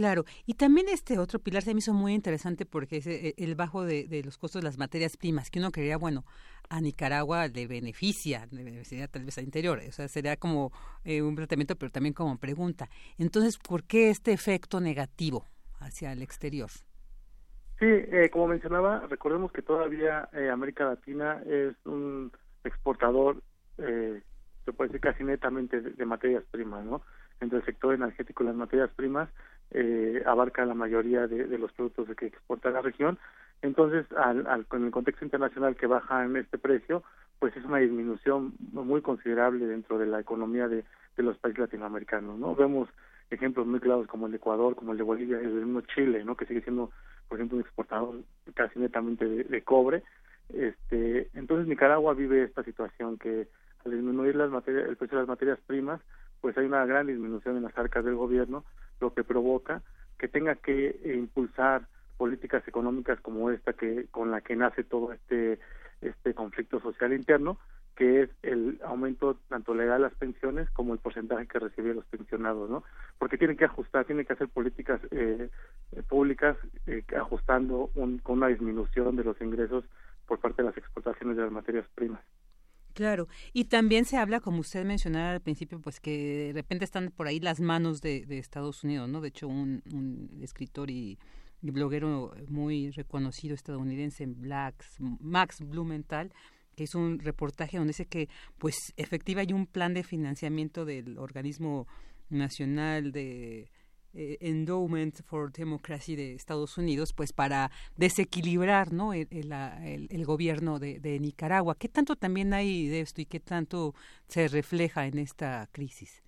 Claro, y también este otro pilar se me hizo muy interesante porque es eh, el bajo de, los costos de las materias primas, que uno creía, bueno, a Nicaragua le beneficia, le beneficia tal vez a interior, o sea, sería como eh, un planteamiento, pero también como pregunta. Entonces, ¿por qué este efecto negativo hacia el exterior? Sí, eh, como mencionaba, recordemos que todavía América Latina es un exportador, se puede decir casi netamente de, de materias primas, ¿no? Entre el sector energético y las materias primas, eh, abarca la mayoría de, los productos que exporta la región. Entonces, al, con el contexto internacional que baja en este precio, pues es una disminución muy considerable dentro de la economía de, los países latinoamericanos, ¿no? Vemos ejemplos muy claros como el de Ecuador, como el de Bolivia, el de mismo Chile, ¿no? Que sigue siendo, por ejemplo, un exportador casi netamente de, cobre. Este, entonces Nicaragua vive esta situación que al disminuir las materias, el precio de las materias primas, pues hay una gran disminución en las arcas del gobierno, lo que provoca que tenga que impulsar políticas económicas como esta que con la que nace todo este este conflicto social interno que es el aumento tanto legal de las pensiones como el porcentaje que reciben los pensionados, ¿no? Porque tienen que ajustar, tienen que hacer políticas eh, públicas eh, ajustando un, con una disminución de los ingresos por parte de las exportaciones de las materias primas. Claro, y también se habla, como usted mencionaba al principio, pues que de repente están por ahí las manos de, Estados Unidos, ¿no? De hecho, un, un escritor y bloguero muy reconocido estadounidense, Max Blumenthal, que hizo un reportaje donde dice que, pues, efectivamente hay un plan de financiamiento del organismo nacional de eh, Endowment for Democracy de Estados Unidos, pues para desequilibrar ¿no? el, el, gobierno de, de, Nicaragua. ¿Qué tanto también hay de esto y qué tanto se refleja en esta crisis?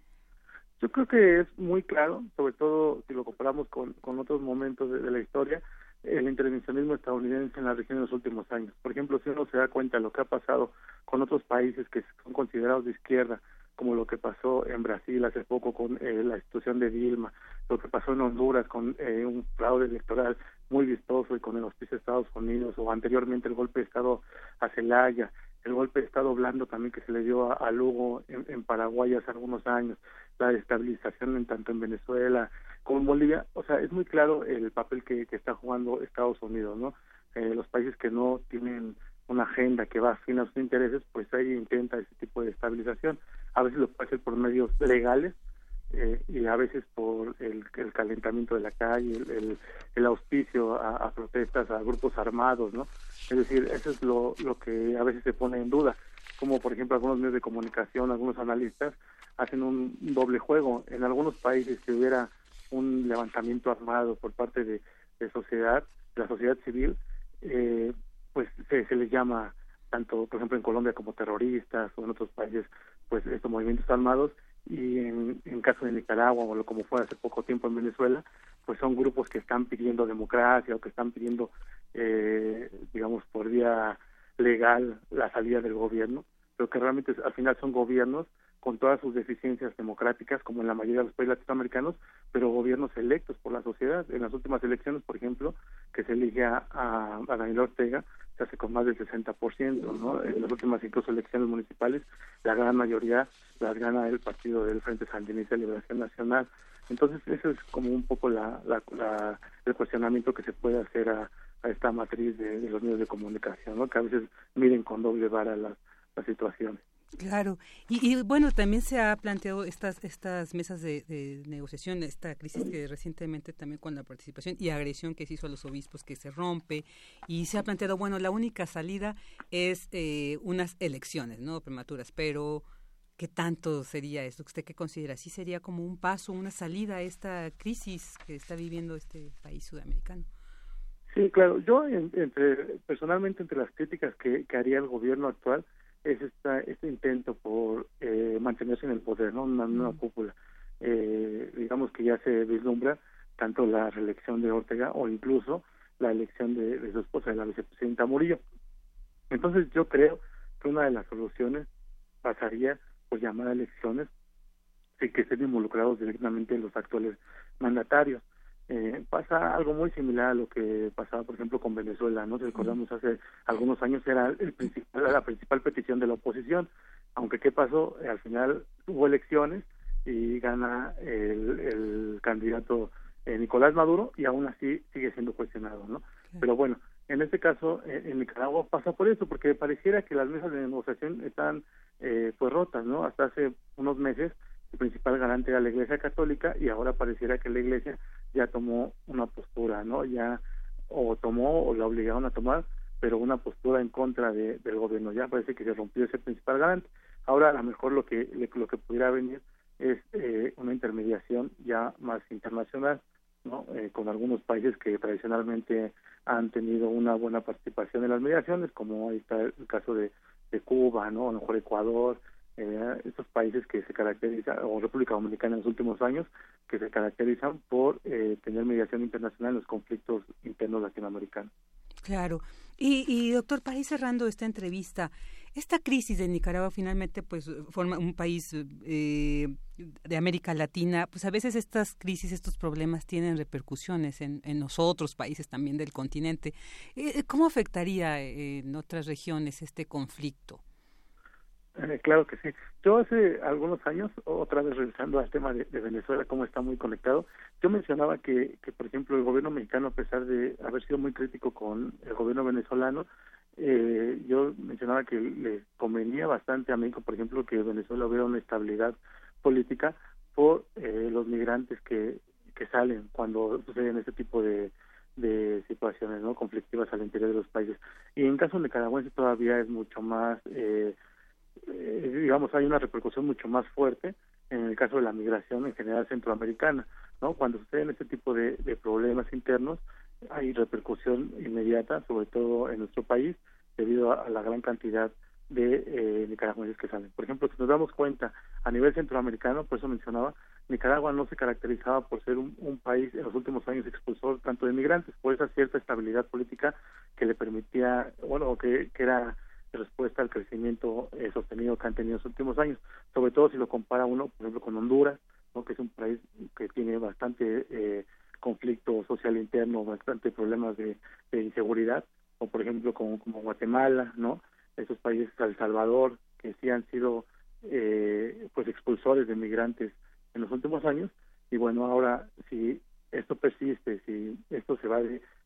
Yo creo que es muy claro, sobre todo si lo comparamos con, con otros momentos de, la historia, el intervencionismo estadounidense en la región en los últimos años. Por ejemplo, si uno se da cuenta de lo que ha pasado con otros países que son considerados de izquierda, como lo que pasó en Brasil hace poco con eh, la institución de Dilma, lo que pasó en Honduras con eh, un fraude electoral muy vistoso y con el hospicio de Estados Unidos, o anteriormente el golpe de Estado a Celaya, el golpe de Estado blando también que se le dio a, Lugo en, en, Paraguay hace algunos años, la estabilización en tanto en Venezuela como en Bolivia, o sea, es muy claro el papel que, que está jugando Estados Unidos, ¿no? Eh, los países que no tienen una agenda que va afín a sus intereses, pues ahí intenta ese tipo de estabilización. A veces lo puede hacer por medios legales eh, y a veces por el, el, calentamiento de la calle, el, el, auspicio a, a, protestas, a grupos armados, ¿no? Es decir, eso es lo, lo que a veces se pone en duda, como por ejemplo algunos medios de comunicación, algunos analistas hacen un doble juego. En algunos países si hubiera un levantamiento armado por parte de, de sociedad, de la sociedad civil, eh, pues se, se les llama tanto, por ejemplo, en Colombia como terroristas o en otros países, pues estos movimientos armados. Y en, en caso de Nicaragua o como fue hace poco tiempo en Venezuela, pues son grupos que están pidiendo democracia o que están pidiendo, eh, digamos, por vía legal la salida del gobierno, pero que realmente al final son gobiernos con todas sus deficiencias democráticas, como en la mayoría de los países latinoamericanos, pero gobiernos electos por la sociedad. En las últimas elecciones, por ejemplo, que se elige a, a, Daniel Ortega, se hace con más del 60%, ¿no? En las últimas incluso elecciones municipales, la gran mayoría las gana el partido del Frente Sandinista de Liberación Nacional. Entonces, eso es como un poco la, la, el cuestionamiento que se puede hacer a, esta matriz de, los medios de comunicación, ¿no? Que a veces miren con doble vara las situaciones. Claro, y, bueno, también se ha planteado estas estas mesas de, negociación, esta crisis que recientemente también con la participación y agresión que se hizo a los obispos que se rompe, y se ha planteado, bueno, la única salida es eh, unas elecciones, ¿no? Prematuras, pero ¿qué tanto sería esto? ¿Usted qué considera? ¿Sí sería como un paso, una salida a esta crisis que está viviendo este país sudamericano? Sí, claro, yo entre personalmente entre las críticas que haría el gobierno actual, es esta, este intento por eh, mantenerse en el poder, ¿no? Una nueva cúpula. Eh, digamos que ya se vislumbra tanto la reelección de Ortega o incluso la elección de, su esposa, de la vicepresidenta Murillo. Entonces yo creo que una de las soluciones pasaría por llamar a elecciones sin que estén involucrados directamente los actuales mandatarios. Eh, pasa algo muy similar a lo que pasaba, por ejemplo, con Venezuela, ¿no? Si recordamos hace algunos años era el principal, la principal petición de la oposición, aunque ¿qué pasó? al final hubo elecciones y gana el, el candidato eh, Nicolás Maduro y aún así sigue siendo cuestionado, ¿no? Pero bueno, en este caso, eh, en Nicaragua pasa por eso, porque pareciera que las mesas de negociación están eh, pues rotas, ¿no? Hasta hace unos meses el principal garante era la Iglesia Católica y ahora pareciera que la Iglesia ya tomó una postura, ¿no? Ya o tomó o la obligaron a tomar, pero una postura en contra de, del gobierno. Ya parece que se rompió ese principal garante. Ahora a lo mejor lo que lo que pudiera venir es eh, una intermediación ya más internacional, ¿no? Eh, con algunos países que tradicionalmente han tenido una buena participación en las mediaciones, como ahí está el caso de, de Cuba, ¿no? A lo mejor Ecuador, eh, estos países que se caracterizan, o República Dominicana en los últimos años, que se caracterizan por eh, tener mediación internacional en los conflictos internos latinoamericanos. Claro. Y, y doctor, para ir cerrando esta entrevista, esta crisis de Nicaragua finalmente pues forma un país eh, de América Latina, pues a veces estas crisis, estos problemas tienen repercusiones en, en los otros países también del continente. Eh, ¿Cómo afectaría en otras regiones este conflicto? Eh, claro que sí. Yo hace algunos años, otra vez revisando al tema de, Venezuela, cómo está muy conectado, yo mencionaba que, que, por ejemplo, el gobierno mexicano, a pesar de haber sido muy crítico con el gobierno venezolano, eh, yo mencionaba que le convenía bastante a México, por ejemplo, que Venezuela hubiera una estabilidad política por eh, los migrantes que, que salen cuando suceden este tipo de, de situaciones conflictivas al interior de los países. Y en caso nicaragüense todavía es mucho más... Eh, eh, digamos, hay una repercusión mucho más fuerte en el caso de la migración en general centroamericana, ¿no? Cuando suceden este tipo de, problemas internos, hay repercusión inmediata, sobre todo en nuestro país, debido a, la gran cantidad de eh, nicaragüenses que salen. Por ejemplo, si nos damos cuenta, a nivel centroamericano, por eso mencionaba, Nicaragua no se caracterizaba por ser un, un, país en los últimos años expulsor tanto de migrantes, por esa cierta estabilidad política que le permitía, bueno, que, que era respuesta al crecimiento eh, sostenido que han tenido en los últimos años, sobre todo si lo compara uno, por ejemplo, con Honduras, que es un país que tiene bastante eh, conflicto social interno, bastante problemas de, de, inseguridad, o por ejemplo como, Guatemala, ¿no? Esos países, El Salvador, que sí han sido eh, pues expulsores de migrantes en los últimos años, y bueno, ahora si esto persiste, si esto se va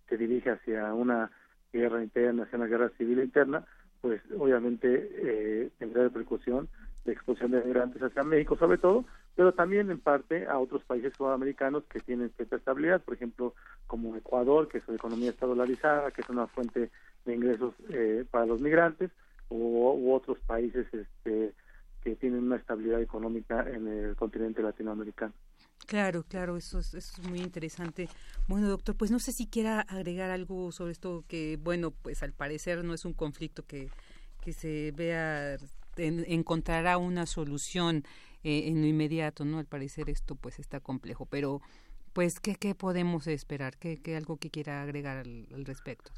se dirige hacia una guerra interna, hacia una guerra civil interna, pues obviamente eh, tendrá repercusión de expulsión de migrantes hacia México sobre todo, pero también en parte a otros países sudamericanos que tienen cierta estabilidad, por ejemplo, como Ecuador, que su economía está dolarizada, que es una fuente de ingresos eh, para los migrantes, u, u, otros países este, que tienen una estabilidad económica en el continente latinoamericano. Claro, claro, eso es, eso es muy interesante. Bueno, doctor, pues no sé si quiera agregar algo sobre esto que, bueno, pues al parecer no es un conflicto que, que se vea, en, encontrará una solución eh, en lo inmediato, ¿no? Al parecer esto pues está complejo, pero pues, ¿qué, qué podemos esperar? ¿Qué, qué algo que quiera agregar al, al respecto?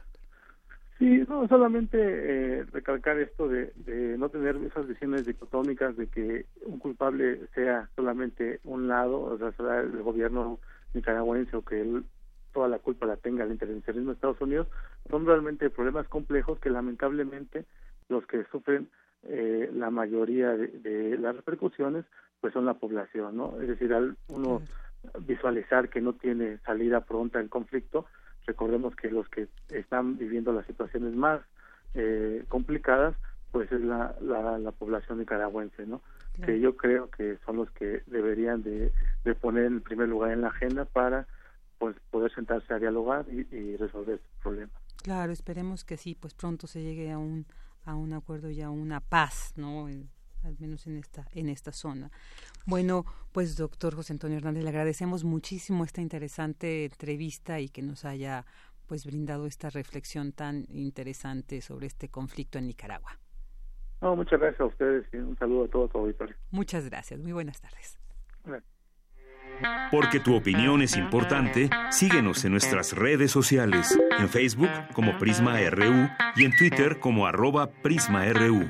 Sí, no, solamente eh, recalcar esto de, de, no tener esas visiones dicotómicas de que un culpable sea solamente un lado, o sea, el gobierno nicaragüense o que él, toda la culpa la tenga el intervencionismo de Estados Unidos, son realmente problemas complejos que lamentablemente los que sufren eh, la mayoría de, de, las repercusiones pues son la población, ¿no? Es decir, al uno visualizar que no tiene salida pronta el conflicto, recordemos que los que están viviendo las situaciones más eh, complicadas pues es la, la, la, población nicaragüense no claro. que yo creo que son los que deberían de, de, poner en primer lugar en la agenda para pues poder sentarse a dialogar y, y resolver estos problemas claro esperemos que sí pues pronto se llegue a un a un acuerdo y a una paz no al menos en esta en esta zona. Bueno, pues doctor José Antonio Hernández, le agradecemos muchísimo esta interesante entrevista y que nos haya pues brindado esta reflexión tan interesante sobre este conflicto en Nicaragua. No, muchas gracias a ustedes y un saludo a todo tu auditorio. Muchas gracias, muy buenas tardes. Porque tu opinión es importante, síguenos en nuestras redes sociales, en Facebook como Prisma RU y en Twitter como arroba PrismaRU.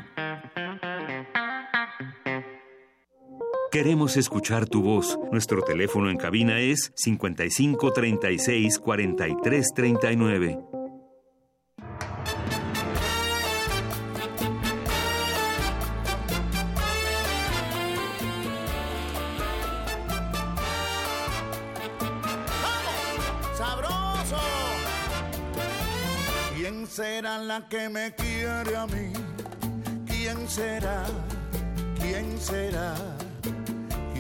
Queremos escuchar tu voz. Nuestro teléfono en cabina es 55 36 43 39. ¡Sabroso! ¿Quién será la que me quiere a mí? ¿Quién será? ¿Quién será?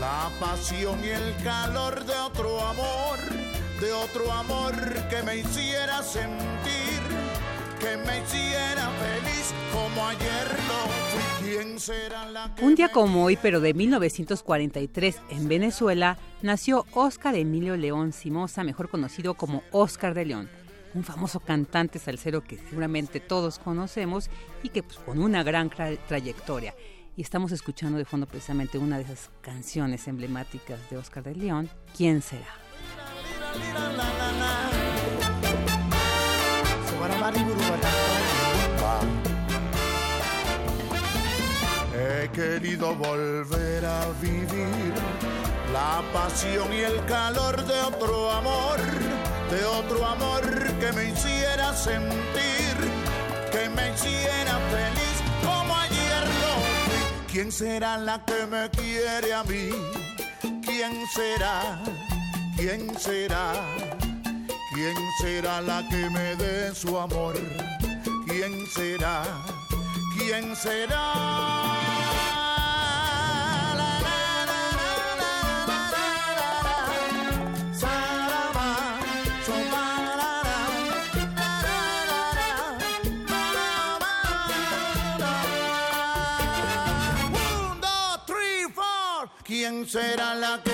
la pasión y el calor de otro amor, de otro amor que me hiciera sentir, que me hiciera feliz como ayer lo fui. ¿Quién será la que Un día como hoy, pero de 1943, en Venezuela, nació Óscar Emilio León Simosa, mejor conocido como Óscar de León, un famoso cantante salsero que seguramente todos conocemos y que pues, con una gran tra- trayectoria. Y estamos escuchando de fondo precisamente una de esas canciones emblemáticas de Óscar de León, ¿Quién será? He querido volver a vivir la pasión y el calor de otro amor, de otro amor que me hiciera sentir, que me hiciera feliz ¿Quién será la que me quiere a mí? ¿Quién será? ¿Quién será? ¿Quién será la que me dé su amor? ¿Quién será? ¿Quién será? Será la que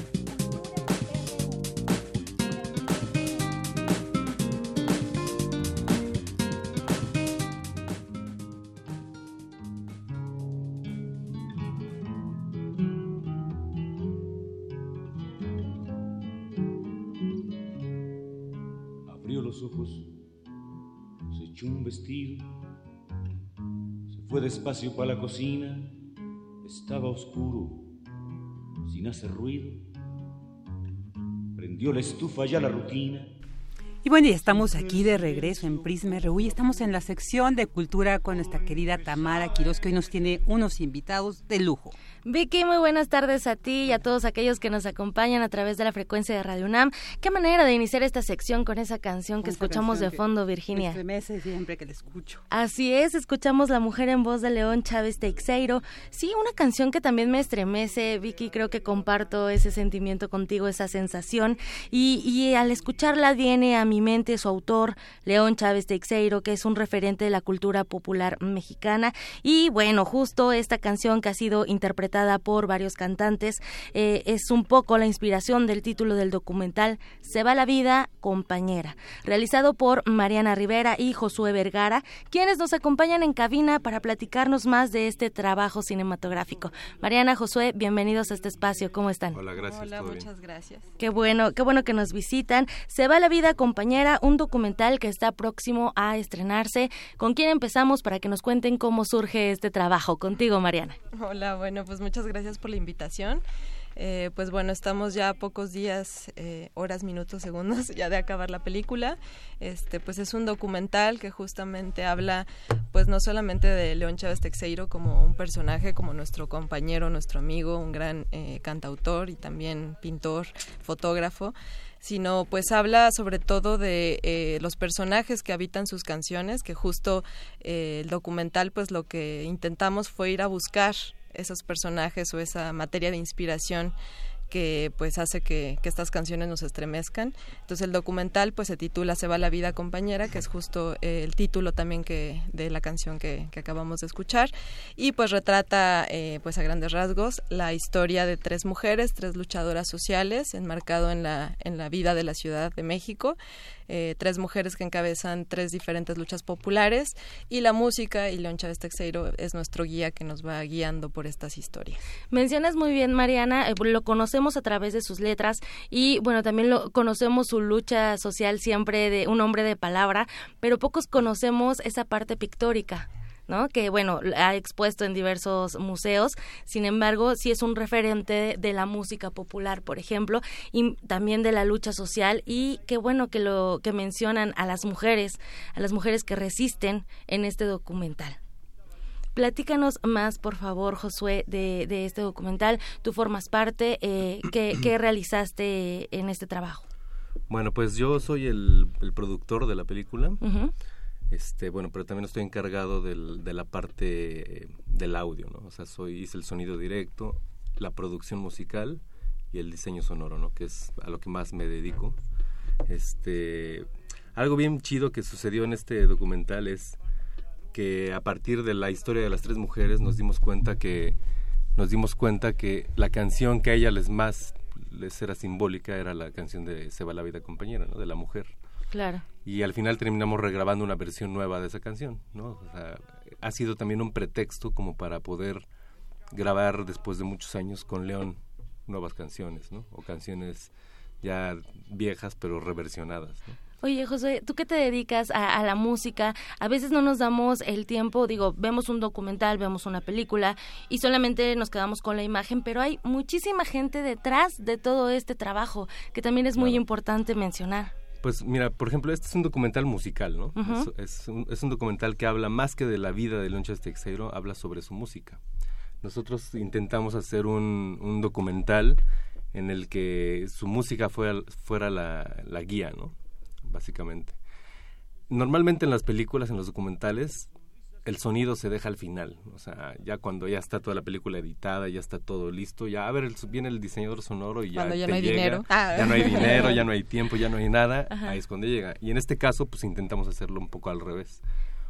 Un vestido, se fue despacio para la cocina, estaba oscuro, sin hacer ruido, prendió la estufa ya la rutina. Y bueno, ya estamos aquí de regreso en Prisma RU y estamos en la sección de cultura con nuestra querida Tamara Quiroz, que hoy nos tiene unos invitados de lujo. Vicky, muy buenas tardes a ti y a todos aquellos que nos acompañan a través de la frecuencia de Radio UNAM. Qué manera de iniciar esta sección con esa canción que Esa escuchamos canción de fondo, Me Virginia. estremece siempre que la escucho. Así es, escuchamos La Mujer en Voz de León Chávez Teixeiro. Sí, una canción que también me estremece, Vicky, creo que comparto ese sentimiento contigo, esa sensación. Y, y al escucharla viene a mi mente su autor, León Chávez Teixeiro, que es un referente de la cultura popular mexicana. Y bueno, justo esta canción que ha sido interpretada por varios cantantes eh, es un poco la inspiración del título del documental Se va la vida, compañera, realizado por Mariana Rivera y Josué Vergara, quienes nos acompañan en cabina para platicarnos más de este trabajo cinematográfico. Mariana, Josué, bienvenidos a este espacio, ¿cómo están? Hola, gracias. Hola, bien. muchas gracias. Qué bueno, qué bueno que nos visitan. Se va la vida, compañera, un documental que está próximo a estrenarse. ¿Con quién empezamos para que nos cuenten cómo surge este trabajo? Contigo, Mariana. Hola, bueno, pues muchas gracias por la invitación. Eh, pues bueno, estamos ya pocos días, eh, horas, minutos, segundos ya de acabar la película. Este, pues es un documental que justamente habla, pues no solamente de León Chávez Teixeiro como un personaje, como nuestro compañero, nuestro amigo, un gran eh, cantautor y también pintor, fotógrafo, sino pues habla sobre todo de eh, los personajes que habitan sus canciones, que justo el documental pues lo que intentamos fue ir a buscar esos personajes o esa materia de inspiración que pues hace que, estas canciones nos estremezcan. Entonces el documental pues se titula Se va la vida compañera, que es justo eh, el título también que de la canción que, acabamos de escuchar y pues retrata eh, pues a grandes rasgos la historia de tres mujeres, tres luchadoras sociales enmarcado en la, en la vida de la Ciudad de México. Eh, tres mujeres que encabezan tres diferentes luchas populares y la música y León Chávez Texeiro es nuestro guía que nos va guiando por estas historias. Mencionas muy bien, Mariana, lo conocemos a través de sus letras y bueno, también lo conocemos su lucha social siempre de un hombre de palabra, pero pocos conocemos esa parte pictórica. ¿No? que bueno, ha expuesto en diversos museos, sin embargo, sí es un referente de la música popular, por ejemplo, y también de la lucha social y qué bueno que lo que mencionan a las mujeres, a las mujeres que resisten en este documental. Platícanos más, por favor, Josué, de, de este documental. Tú formas parte. Eh, ¿qué, realizaste en este trabajo? Bueno, pues yo soy el, productor de la película. Este, bueno, pero también estoy encargado del, de la parte eh, del audio, ¿no? O sea, soy, hice el sonido directo, la producción musical y el diseño sonoro, ¿no? Que es a lo que más me dedico. Este, algo bien chido que sucedió en este documental es que a partir de la historia de las tres mujeres nos dimos cuenta que nos dimos cuenta que la canción que a ella les más les era simbólica era la canción de Se va la vida compañera, ¿no? De la mujer. Claro. Y al final terminamos regrabando una versión nueva de esa canción, ¿no? O sea, ha sido también un pretexto como para poder grabar después de muchos años con León nuevas canciones, ¿no? O canciones ya viejas pero reversionadas, ¿no? Oye, José, tú que te dedicas a, la música, a veces no nos damos el tiempo, digo, vemos un documental, vemos una película y solamente nos quedamos con la imagen, pero hay muchísima gente detrás de todo este trabajo que también es muy importante mencionar. Pues mira, por ejemplo, este es un documental musical, ¿no? es, un, es, un, documental que habla más que de la vida de Lonchas Texeiro, habla sobre su música. Nosotros intentamos hacer un, un documental en el que su música fuera, fuera la, la guía, ¿no? básicamente. Normalmente en las películas, en los documentales, el sonido se deja al final, o sea, ya cuando ya está toda la película editada, ya está todo listo, ya a ver, viene el diseñador sonoro y ya, ya no hay dinero. ya no hay dinero, ya no hay tiempo, ya no hay nada, ahí es cuando llega. Y en este caso, pues intentamos hacerlo un poco al revés.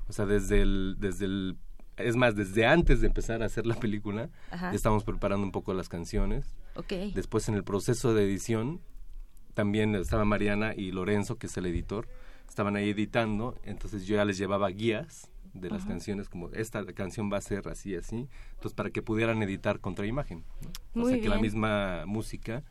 O sea, desde el, desde el, es más, desde antes de empezar a hacer la película, ya estamos preparando un poco las canciones. Okay. Después en el proceso de edición, también estaba Mariana y Lorenzo, que es el editor, estaban ahí editando, entonces yo ya les llevaba guías de las canciones, como esta canción va a ser así, así, entonces para que pudieran editar contra imagen, o sea que la misma música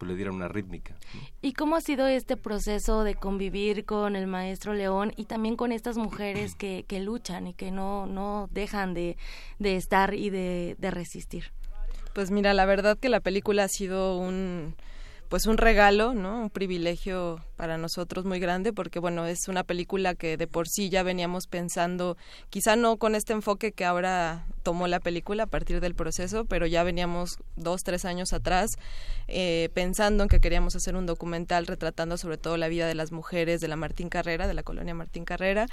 pues le diera una rítmica. ¿Y cómo ha sido este proceso de convivir con el maestro León y también con estas mujeres que, que luchan y que no, no dejan de, de estar y de, de resistir? Pues mira, la verdad que la película ha sido un pues un regalo, ¿no? Un privilegio para nosotros muy grande porque bueno, es una película que de por sí ya veníamos pensando, quizá no con este enfoque que ahora tomó la película a partir del proceso, pero ya veníamos dos, tres años atrás eh, pensando en que queríamos hacer un documental retratando sobre todo la vida de las mujeres de la Martín Carrera, de la colonia Martín Carrera,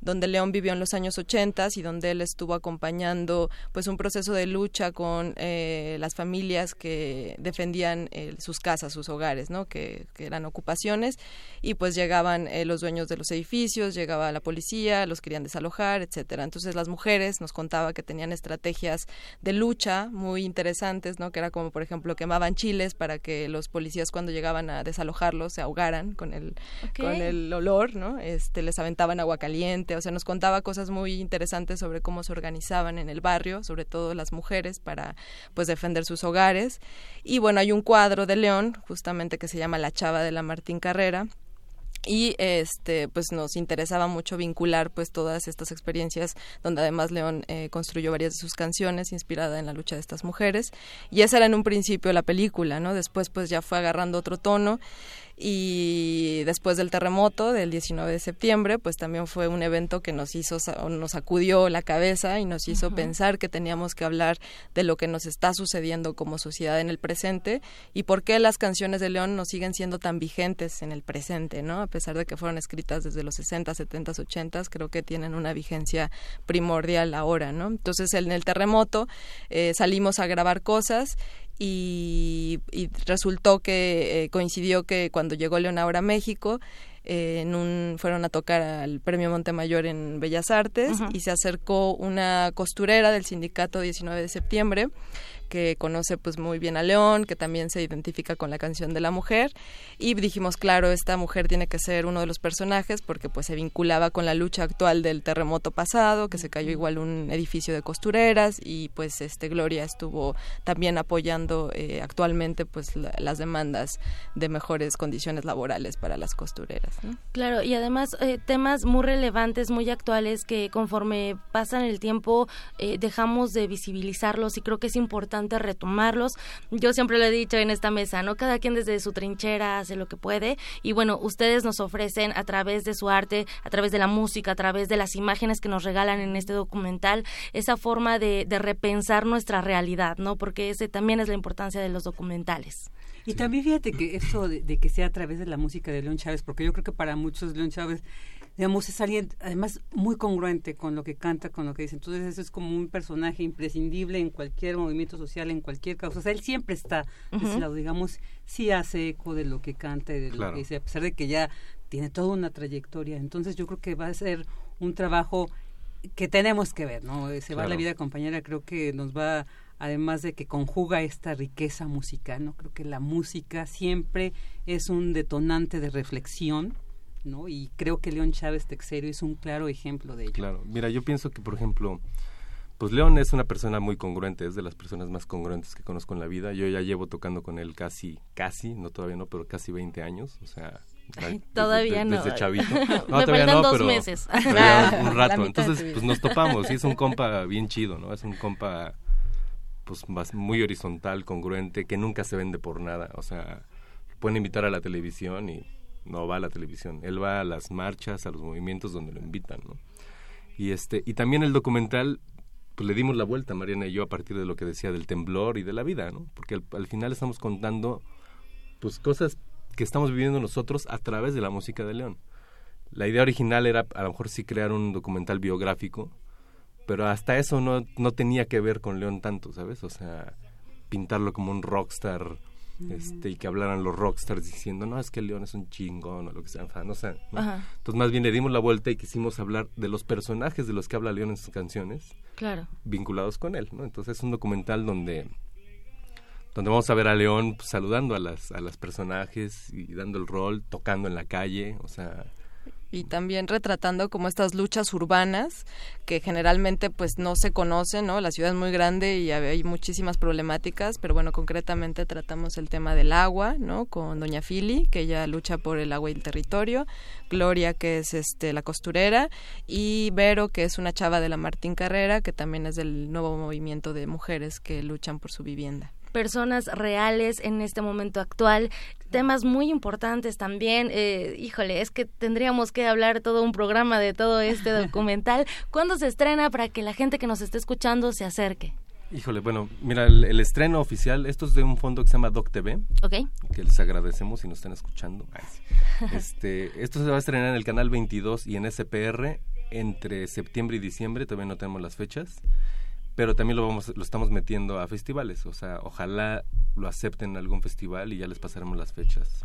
donde León vivió en los años 80 y donde él estuvo acompañando pues un proceso de lucha con eh, las familias que defendían eh, sus casas, sus hogares, ¿no? que, eran ocupaciones y pues llegaban los dueños de los edificios, llegaba la policía, los querían desalojar, etcétera. Entonces las mujeres nos contaba que tenían estrategias de lucha muy interesantes, ¿no? Que era como, por ejemplo, quemaban chiles para que los policías cuando llegaban a desalojarlos se ahogaran con el, con el olor, ¿no? Este, les aventaban agua caliente, o sea, nos contaba cosas muy interesantes sobre cómo se organizaban en el barrio, sobre todo las mujeres, para, pues, defender sus hogares. Y bueno, hay un cuadro de León, justamente que se llama La Chava de la Martín Carrera, y este pues nos interesaba mucho vincular pues todas estas experiencias donde además León eh, construyó varias de sus canciones inspirada en la lucha de estas mujeres y esa era en un principio la película no después pues ya fue agarrando otro tono y después del terremoto del 19 de septiembre, pues también fue un evento que nos hizo, nos sacudió la cabeza y nos hizo pensar que teníamos que hablar de lo que nos está sucediendo como sociedad en el presente y por qué las canciones de León nos siguen siendo tan vigentes en el presente, ¿no? A pesar de que fueron escritas desde los 60, 70, 80, creo que tienen una vigencia primordial ahora, ¿no? Entonces en el terremoto eh, salimos a grabar cosas y, resultó que eh, coincidió que cuando llegó León ahora a México, eh, en un, fueron a tocar al Premio Montemayor en Bellas Artes y se acercó una costurera del sindicato 19 de septiembre que conoce pues muy bien a León, que también se identifica con la canción de la mujer y dijimos, claro, esta mujer tiene que ser uno de los personajes porque pues se vinculaba con la lucha actual del terremoto pasado, que se cayó igual un edificio de costureras y pues este Gloria estuvo también apoyando eh, actualmente pues las demandas de mejores condiciones laborales para las costureras. Claro, y además eh, temas muy relevantes, muy actuales que conforme pasan el tiempo eh, dejamos de visibilizarlos y creo que es importante retomarlos. Yo siempre lo he dicho en esta mesa, ¿no? Cada quien desde su trinchera hace lo que puede y bueno, ustedes nos ofrecen a través de su arte, a través de la música, a través de las imágenes que nos regalan en este documental, esa forma de, repensar nuestra realidad, ¿no? Porque ese también es la importancia de los documentales. Y también fíjate que eso de, de, que sea a través de la música de León Chávez, porque yo creo que para muchos León Chávez digamos, es alguien además muy congruente con lo que canta, con lo que dice. Entonces, eso es como un personaje imprescindible en cualquier movimiento social, en cualquier causa. O sea, él siempre está de ese lado, digamos, sí hace eco de lo que canta y de lo que dice, a pesar de que ya tiene toda una trayectoria. Entonces, yo creo que va a ser un trabajo que tenemos que ver, ¿no? Se va la vida compañera, creo que nos va además de que conjuga esta riqueza musical, ¿no? Creo que la música siempre es un detonante de reflexión, ¿no? Y creo que León Chávez Texero es un claro ejemplo de ello. Claro, mira, yo pienso que, por ejemplo, pues León es una persona muy congruente, es de las personas más congruentes que conozco en la vida. Yo ya llevo tocando con él casi, casi, no todavía no, pero casi 20 años, o sea... todavía no. Desde chavito. No, Me todavía no, dos pero, meses. un rato. Entonces, pues nos topamos y es un compa bien chido, ¿no? Es un compa pues muy horizontal, congruente, que nunca se vende por nada. O sea, pueden invitar a la televisión y no va a la televisión, él va a las marchas, a los movimientos donde lo invitan, ¿no? Y este y también el documental pues le dimos la vuelta Mariana y yo a partir de lo que decía del temblor y de la vida, ¿no? Porque al, final estamos contando pues cosas que estamos viviendo nosotros a través de la música de León. La idea original era a lo mejor sí crear un documental biográfico, pero hasta eso no, no tenía que ver con León tanto, ¿sabes? O sea, pintarlo como un rockstar este, y que hablaran los rockstars diciendo, no, es que el León es un chingón o lo que sea, no sé. Entonces más bien le dimos la vuelta y quisimos hablar de los personajes de los que habla León en sus canciones, claro. vinculados con él, ¿no? Entonces es un documental donde donde vamos a ver a León pues, saludando a las a las personajes y dando el rol, tocando en la calle, o sea, y también retratando como estas luchas urbanas que generalmente pues no se conocen, ¿no? La ciudad es muy grande y hay muchísimas problemáticas, pero bueno, concretamente tratamos el tema del agua, ¿no? Con doña Fili, que ella lucha por el agua y el territorio, Gloria, que es este la costurera, y Vero, que es una chava de la Martín Carrera, que también es del nuevo movimiento de mujeres que luchan por su vivienda personas reales en este momento actual, temas muy importantes también. Eh, híjole, es que tendríamos que hablar todo un programa de todo este documental. ¿Cuándo se estrena para que la gente que nos esté escuchando se acerque? Híjole, bueno, mira, el, estreno oficial, esto es de un fondo que se llama Doc TV, okay. que les agradecemos si nos están escuchando. Este, esto se va a estrenar en el canal 22 y en SPR entre septiembre y diciembre, todavía no tenemos las fechas pero también lo vamos lo estamos metiendo a festivales o sea ojalá lo acepten en algún festival y ya les pasaremos las fechas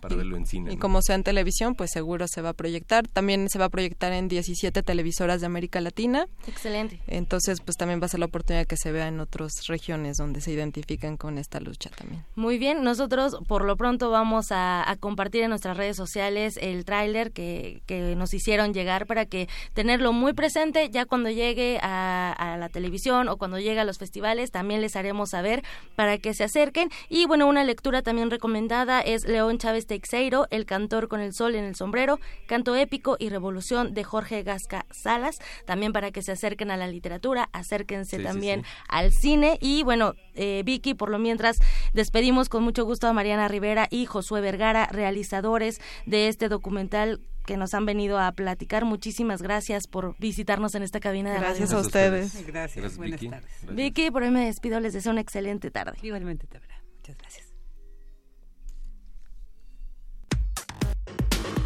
para, verlo en cine y como sea en televisión pues seguro se va a proyectar. También se va a proyectar en 17 televisoras de América Latina. Excelente. Entonces pues también va a ser la oportunidad que se vea en otras regiones donde se identifican con esta lucha también. Muy bien nosotros por lo pronto vamos a, compartir en nuestras redes sociales el tráiler que, que nos hicieron llegar para que tenerlo muy presente. Ya cuando llegue a, a la televisión o cuando llegue a los festivales también les haremos saber para que se acerquen. Y bueno, una lectura también recomendada es León Chávez Teixeiro, El cantor con el sol en el sombrero, Canto épico y revolución de Jorge Gasca Salas, también para que se acerquen a la literatura, acérquense también al cine y bueno, eh, Vicky, por lo mientras despedimos con mucho gusto a Mariana Rivera y Josué Vergara, realizadores de este documental que nos han venido a platicar. Muchísimas gracias por visitarnos en esta cabina de Gracias a ustedes. Gracias. gracias Buenas Vicky. tardes. Vicky, por hoy me despido. Les deseo una excelente tarde. Igualmente, Tabra. Muchas gracias.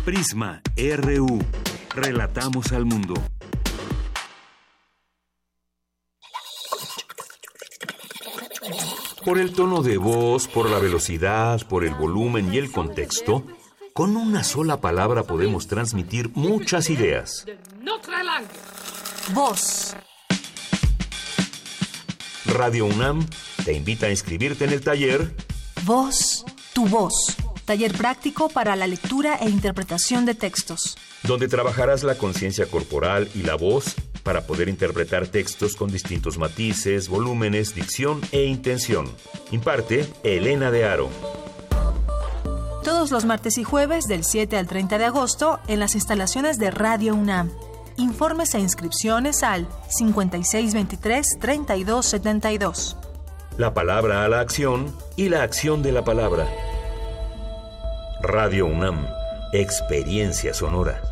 Prisma RU. Relatamos al mundo. Por el tono de voz, por la velocidad, por el volumen y el contexto, con una sola palabra podemos transmitir muchas ideas. Voz. Radio UNAM te invita a inscribirte en el taller Voz, tu voz. Taller práctico para la lectura e interpretación de textos. donde trabajarás la conciencia corporal y la voz para poder interpretar textos con distintos matices, volúmenes, dicción e intención. Imparte Elena de Aro. Todos los martes y jueves del 7 al 30 de agosto en las instalaciones de Radio UNAM. Informes e inscripciones al 5623-3272. La palabra a la acción y la acción de la palabra. Radio UNAM. Experiencia sonora.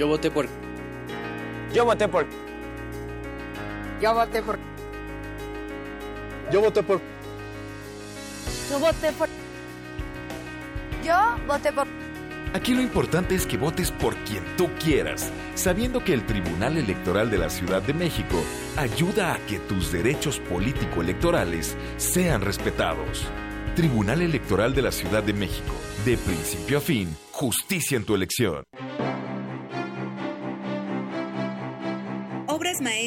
Yo voté por. Yo voté por. Yo voté por. Yo voté por. Yo voté por. Yo voté por. Aquí lo importante es que votes por quien tú quieras, sabiendo que el Tribunal Electoral de la Ciudad de México ayuda a que tus derechos político-electorales sean respetados. Tribunal Electoral de la Ciudad de México, de principio a fin, justicia en tu elección.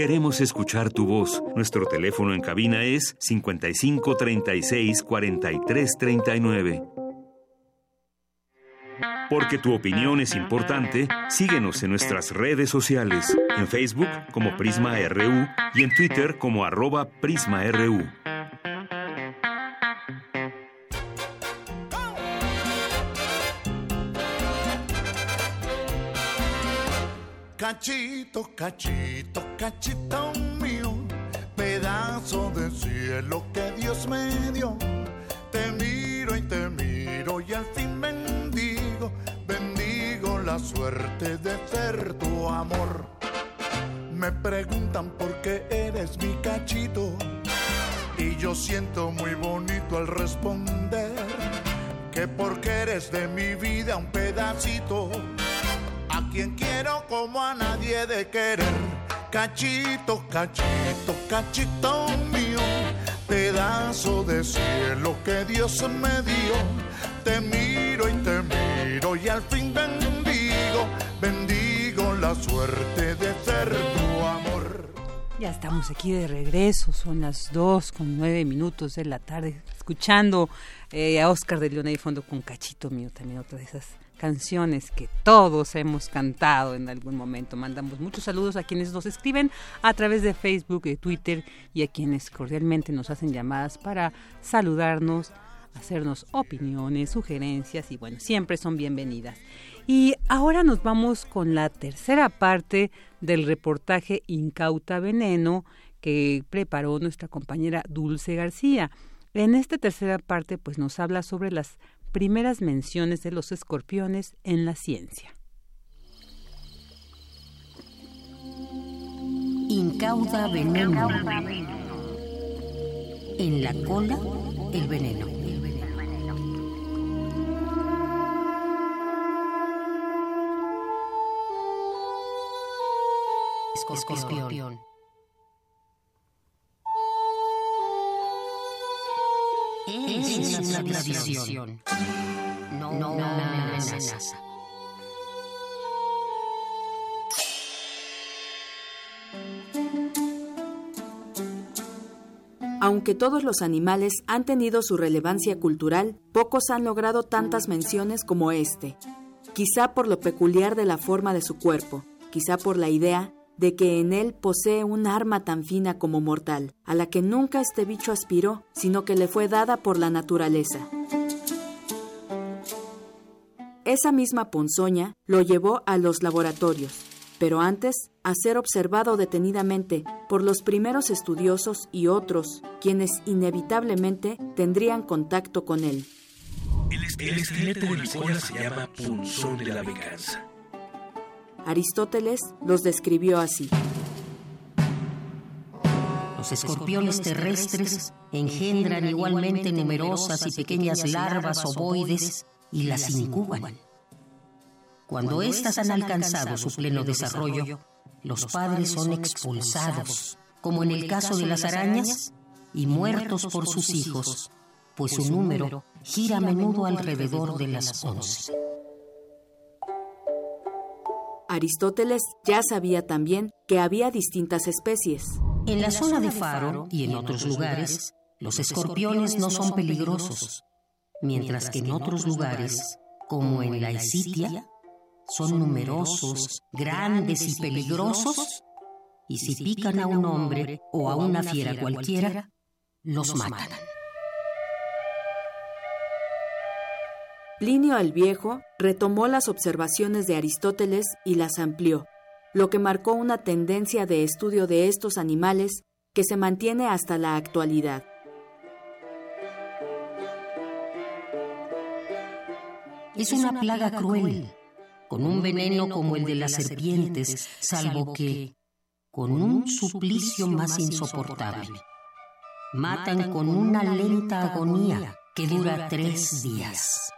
Queremos escuchar tu voz. Nuestro teléfono en cabina es 55 36 43 39. Porque tu opinión es importante, síguenos en nuestras redes sociales, en Facebook como Prisma RU y en Twitter como arroba PrismaRU. Cachito, cachito, cachito mío, pedazo de cielo que Dios me dio. Te miro y te miro y al fin bendigo, bendigo la suerte de ser tu amor. Me preguntan por qué eres mi cachito y yo siento muy bonito al responder que porque eres de mi vida un pedacito quien quiero como a nadie de querer. Cachito, cachito, cachito mío, pedazo de cielo que Dios me dio. Te miro y te miro y al fin bendigo, bendigo la suerte de ser tu amor. Ya estamos aquí de regreso, son las dos con nueve minutos de la tarde, escuchando eh, a Oscar de León ahí fondo con Cachito Mío, también otra de esas canciones que todos hemos cantado en algún momento. Mandamos muchos saludos a quienes nos escriben a través de Facebook y Twitter y a quienes cordialmente nos hacen llamadas para saludarnos, hacernos opiniones, sugerencias y bueno, siempre son bienvenidas. Y ahora nos vamos con la tercera parte del reportaje Incauta Veneno que preparó nuestra compañera Dulce García. En esta tercera parte pues nos habla sobre las primeras menciones de los escorpiones en la ciencia. Incauda veneno. En la cola, el veneno. Escorpión. Es una tradición. No, no una amenaza. Aunque todos los animales han tenido su relevancia cultural, pocos han logrado tantas menciones como este. Quizá por lo peculiar de la forma de su cuerpo, quizá por la idea de que en él posee un arma tan fina como mortal, a la que nunca este bicho aspiró, sino que le fue dada por la naturaleza. Esa misma ponzoña lo llevó a los laboratorios, pero antes a ser observado detenidamente por los primeros estudiosos y otros, quienes inevitablemente tendrían contacto con él. El, esqueleto de la se llama punzón de la venganza. Aristóteles los describió así. Los escorpiones terrestres engendran igualmente numerosas y pequeñas larvas ovoides y las incuban. Cuando éstas han alcanzado su pleno desarrollo, los padres son expulsados, como en el caso de las arañas, y muertos por sus hijos, pues su número gira a menudo alrededor de las once. Aristóteles ya sabía también que había distintas especies. En la zona de Faro y en otros lugares, los escorpiones no son peligrosos, mientras que en otros lugares, como en la Isitia, son numerosos, grandes y peligrosos, y si pican a un hombre o a una fiera cualquiera, los matan. Plinio el Viejo retomó las observaciones de Aristóteles y las amplió, lo que marcó una tendencia de estudio de estos animales que se mantiene hasta la actualidad. Es una plaga cruel, con un veneno como el de las serpientes, salvo que con un suplicio más insoportable. Matan con una lenta agonía que dura tres días.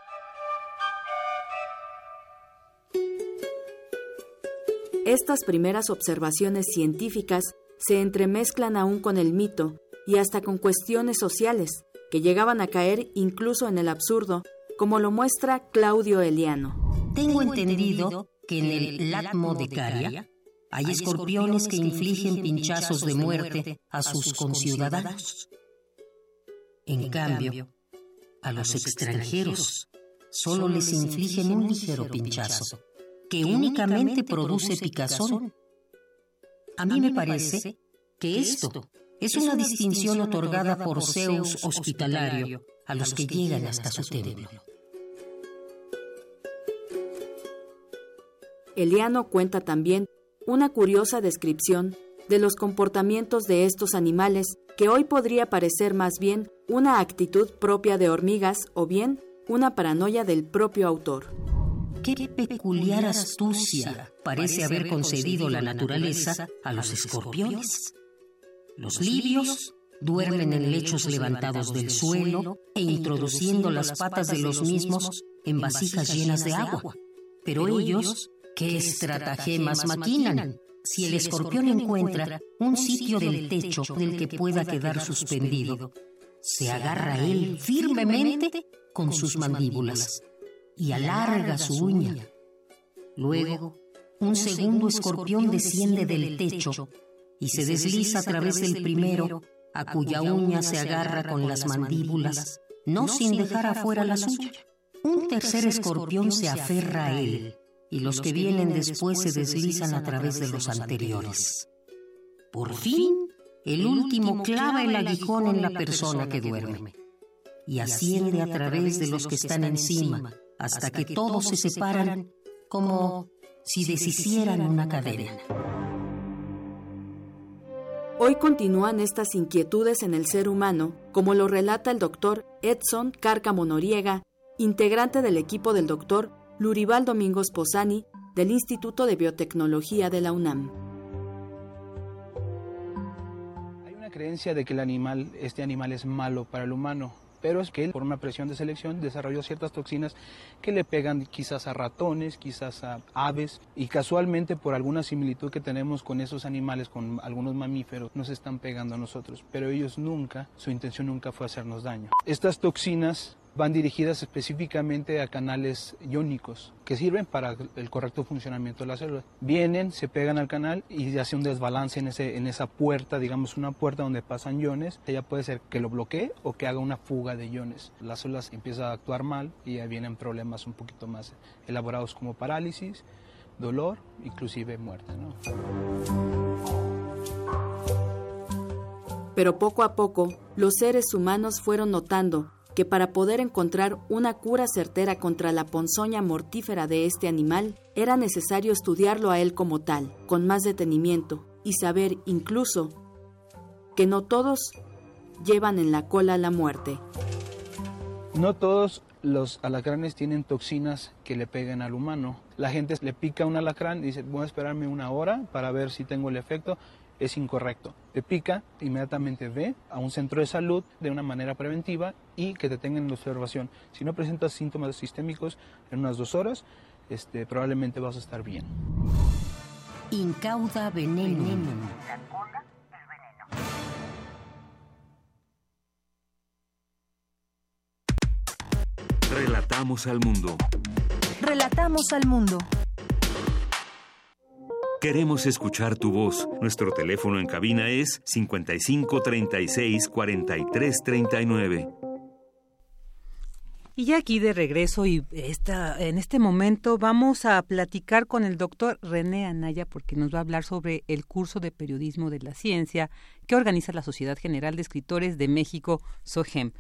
Estas primeras observaciones científicas se entremezclan aún con el mito y hasta con cuestiones sociales, que llegaban a caer incluso en el absurdo, como lo muestra Claudio Eliano. Tengo entendido que en el Latmo de Caria hay escorpiones que infligen pinchazos de muerte a sus conciudadanos. En cambio, a los extranjeros solo les infligen un ligero pinchazo que únicamente produce picazón. A mí me parece que esto es una distinción otorgada por Zeus hospitalario a los que llegan hasta su templo. Eliano cuenta también una curiosa descripción de los comportamientos de estos animales que hoy podría parecer más bien una actitud propia de hormigas o bien una paranoia del propio autor. Qué peculiar astucia parece haber concedido la naturaleza a los escorpiones. Los libios duermen en lechos levantados del suelo e introduciendo las patas de los mismos en vasijas llenas de agua. Pero ellos, ¿qué estratagemas maquinan? si el escorpión encuentra un sitio del techo del que pueda quedar suspendido, se agarra a él firmemente con sus mandíbulas y alarga su uña. Luego, un segundo escorpión desciende del techo y se desliza a través del primero, a cuya uña se agarra con las mandíbulas, no sin dejar afuera la suya. Un tercer escorpión se aferra a él y los que vienen después se deslizan a través de los anteriores. Por fin, el último clava el aguijón en la persona que duerme y asciende a través de los que están encima hasta que todos se separan como si deshicieran una cadena. Hoy continúan estas inquietudes en el ser humano, como lo relata el doctor Edson Cárcamo Noriega, integrante del equipo del doctor Lurival Domingos Posani del Instituto de Biotecnología de la UNAM. Hay una creencia de que el animal, este animal es malo para el humano pero es que por una presión de selección desarrolló ciertas toxinas que le pegan quizás a ratones, quizás a aves y casualmente por alguna similitud que tenemos con esos animales, con algunos mamíferos, nos están pegando a nosotros, pero ellos nunca, su intención nunca fue hacernos daño. Estas toxinas van dirigidas específicamente a canales iónicos que sirven para el correcto funcionamiento de la célula. Vienen, se pegan al canal y hace un desbalance en, ese, en esa puerta, digamos una puerta donde pasan iones. Ella puede ser que lo bloquee o que haga una fuga de iones. Las células empiezan a actuar mal y ya vienen problemas un poquito más elaborados como parálisis, dolor, inclusive muerte. Pero poco a poco, los seres humanos fueron notando que para poder encontrar una cura certera contra la ponzoña mortífera de este animal, era necesario estudiarlo a él como tal, con más detenimiento, y saber incluso que no todos llevan en la cola la muerte. No todos los alacranes tienen toxinas que le peguen al humano. La gente le pica un alacrán y dice, voy a esperarme una hora para ver si tengo el efecto es incorrecto. Te pica, inmediatamente ve a un centro de salud de una manera preventiva y que te tengan en observación. Si no presentas síntomas sistémicos en unas dos horas, este, probablemente vas a estar bien. Incauda veneno. veneno. Relatamos al mundo. Relatamos al mundo. Queremos escuchar tu voz. Nuestro teléfono en cabina es 55 36 43 39. Y ya aquí de regreso y esta, en este momento vamos a platicar con el doctor René Anaya porque nos va a hablar sobre el curso de periodismo de la ciencia que organiza la Sociedad General de Escritores de México, SOGEM.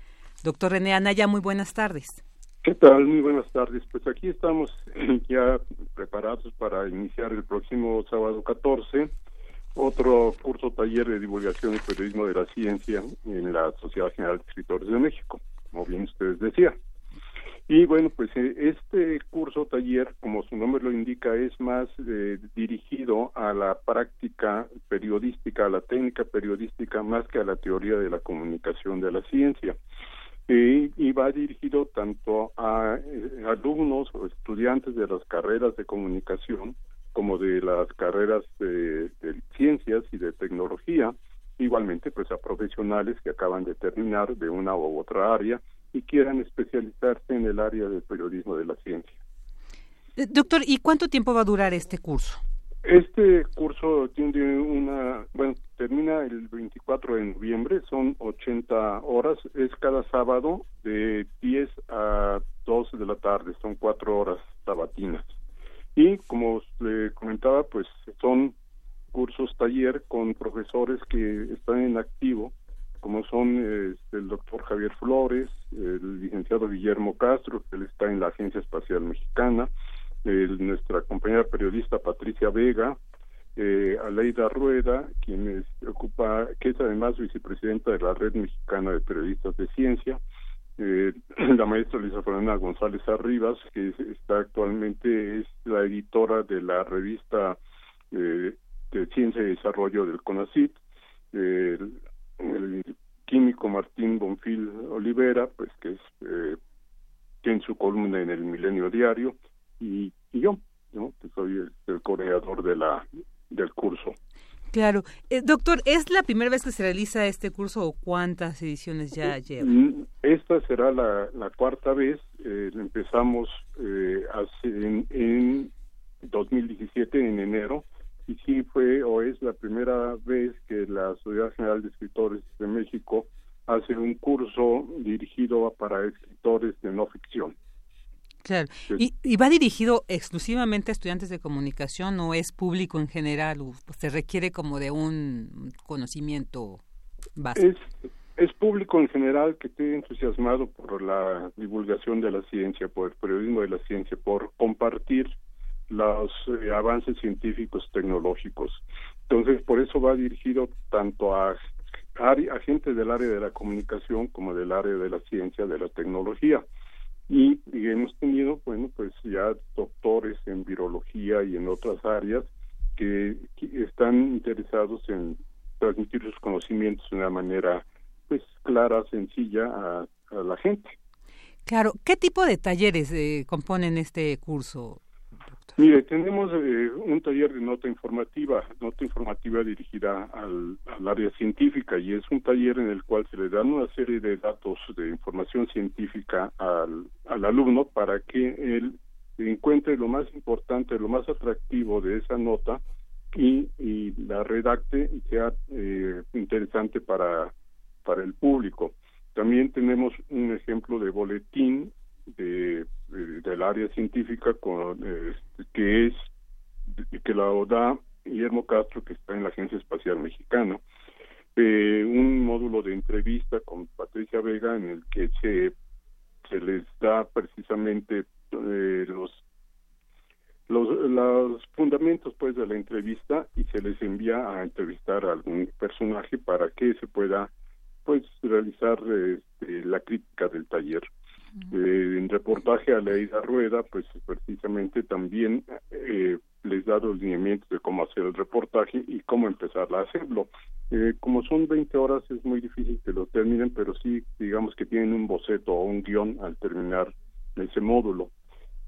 Doctor René Anaya, muy buenas tardes. ¿Qué tal? Muy buenas tardes. Pues aquí estamos ya preparados para iniciar el próximo sábado 14 otro curso taller de divulgación y periodismo de la ciencia en la Sociedad General de Escritores de México, como bien ustedes decían. Y bueno, pues eh, este curso taller, como su nombre lo indica, es más eh, dirigido a la práctica periodística, a la técnica periodística, más que a la teoría de la comunicación de la ciencia y va dirigido tanto a eh, alumnos o estudiantes de las carreras de comunicación como de las carreras de, ciencias y de tecnología, igualmente pues a profesionales que acaban de terminar de una u otra área y quieran especializarse en el área del periodismo de la ciencia. Eh, doctor, ¿y cuánto tiempo va a durar este curso? Este curso tiene una, bueno, termina el 24 de noviembre, son 80 horas, es cada sábado de 10 a 12 de la tarde, son cuatro horas sabatinas. Y como le comentaba, pues son cursos taller con profesores que están en activo, como son este, el doctor Javier Flores, el licenciado Guillermo Castro, que él está en la Agencia Espacial Mexicana, nuestra compañera periodista Patricia Vega, eh, Aleida Rueda, quien ocupa, que es además vicepresidenta de la Red Mexicana de Periodistas de Ciencia, eh, la maestra Luisa Fernanda González Arribas, que está actualmente es la editora de la revista eh, de Ciencia y Desarrollo del CONACIT, el, químico Martín Bonfil Olivera, pues que es eh, tiene su columna en el Milenio Diario, y, yo, ¿no? que soy el, coordinador de la del curso. Claro. Eh, doctor, ¿es la primera vez que se realiza este curso o cuántas ediciones ya lleva? Mm, esta será la, cuarta vez. Eh, empezamos eh, hace, en, en 2017, en enero, y sí fue o es la primera vez que la Sociedad General de Escritores de México hace un curso dirigido para escritores de no ficción. Claro. ¿Y, va dirigido exclusivamente a estudiantes de comunicación o es público en general? O se requiere como de un conocimiento básico? Es, público en general que esté entusiasmado por la divulgación de la ciencia, por el periodismo de la ciencia, por compartir los eh, avances científicos tecnológicos. Entonces, por eso va dirigido tanto a, a gente del área de la comunicación como del área de la ciencia, de la tecnología y, hemos tenido, bueno, pues ya doctores en virología y en otras áreas que, están interesados en transmitir sus conocimientos de una manera pues clara, sencilla a, la gente. Claro, ¿qué tipo de talleres eh, componen este curso? Mire, tenemos eh, un taller de nota informativa, nota informativa dirigida al, área científica y es un taller en el cual se le dan una serie de datos de información científica al, al alumno para que él encuentre lo más importante, lo más atractivo de esa nota y, y la redacte y sea eh, interesante para, para el público. También tenemos un ejemplo de boletín de, del área científica con, este, que es que la da Guillermo Castro que está en la Agencia Espacial Mexicana. Eh, un módulo de entrevista con Patricia Vega en el que se se les da precisamente eh, los los, los fundamentos pues de la entrevista y se les envía a entrevistar a algún personaje para que se pueda pues realizar este, la crítica del taller eh, en reportaje a Leida Rueda, pues precisamente también eh, les da los lineamientos de cómo hacer el reportaje y cómo empezar a hacerlo. Eh, como son 20 horas, es muy difícil que lo terminen, pero sí, digamos que tienen un boceto o un guion al terminar ese módulo.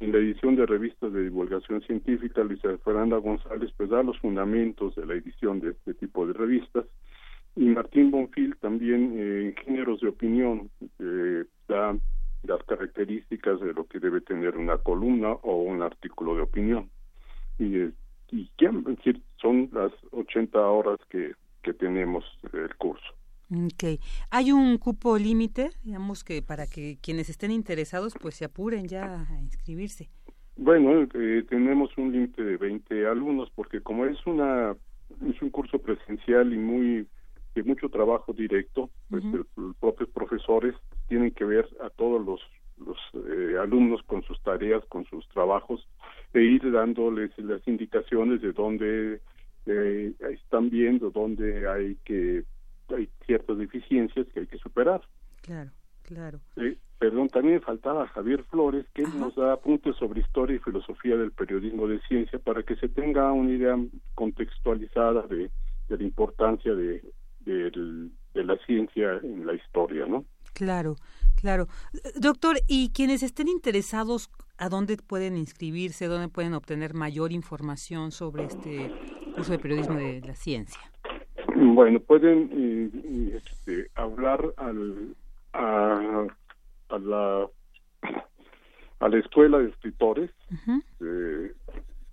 En la edición de revistas de divulgación científica, Luisa Fernanda González pues da los fundamentos de la edición de este tipo de revistas y Martín Bonfil también en géneros de opinión da las características de lo que debe tener una columna o un artículo de opinión. Y, y son las 80 horas que, que tenemos el curso. Okay. ¿Hay un cupo límite, digamos, que para que quienes estén interesados pues se apuren ya a inscribirse? Bueno, eh, tenemos un límite de 20 alumnos porque como es una es un curso presencial y muy de mucho trabajo directo, pues los propios profesores tienen que ver a todos los, los eh, alumnos con sus tareas, con sus trabajos, e ir dándoles las indicaciones de dónde eh, están viendo, dónde hay que hay ciertas deficiencias que hay que superar. Claro, claro. perdón, también faltaba Javier Flores, que nos da apuntes sobre historia y filosofía del periodismo de ciencia para que se tenga una idea contextualizada de, de la importancia de de la ciencia en la historia, ¿no? Claro, claro. Doctor, ¿y quienes estén interesados, a dónde pueden inscribirse, dónde pueden obtener mayor información sobre este curso de periodismo de la ciencia? Bueno, pueden eh, este, hablar al, a, la a la Escuela de Escritores de,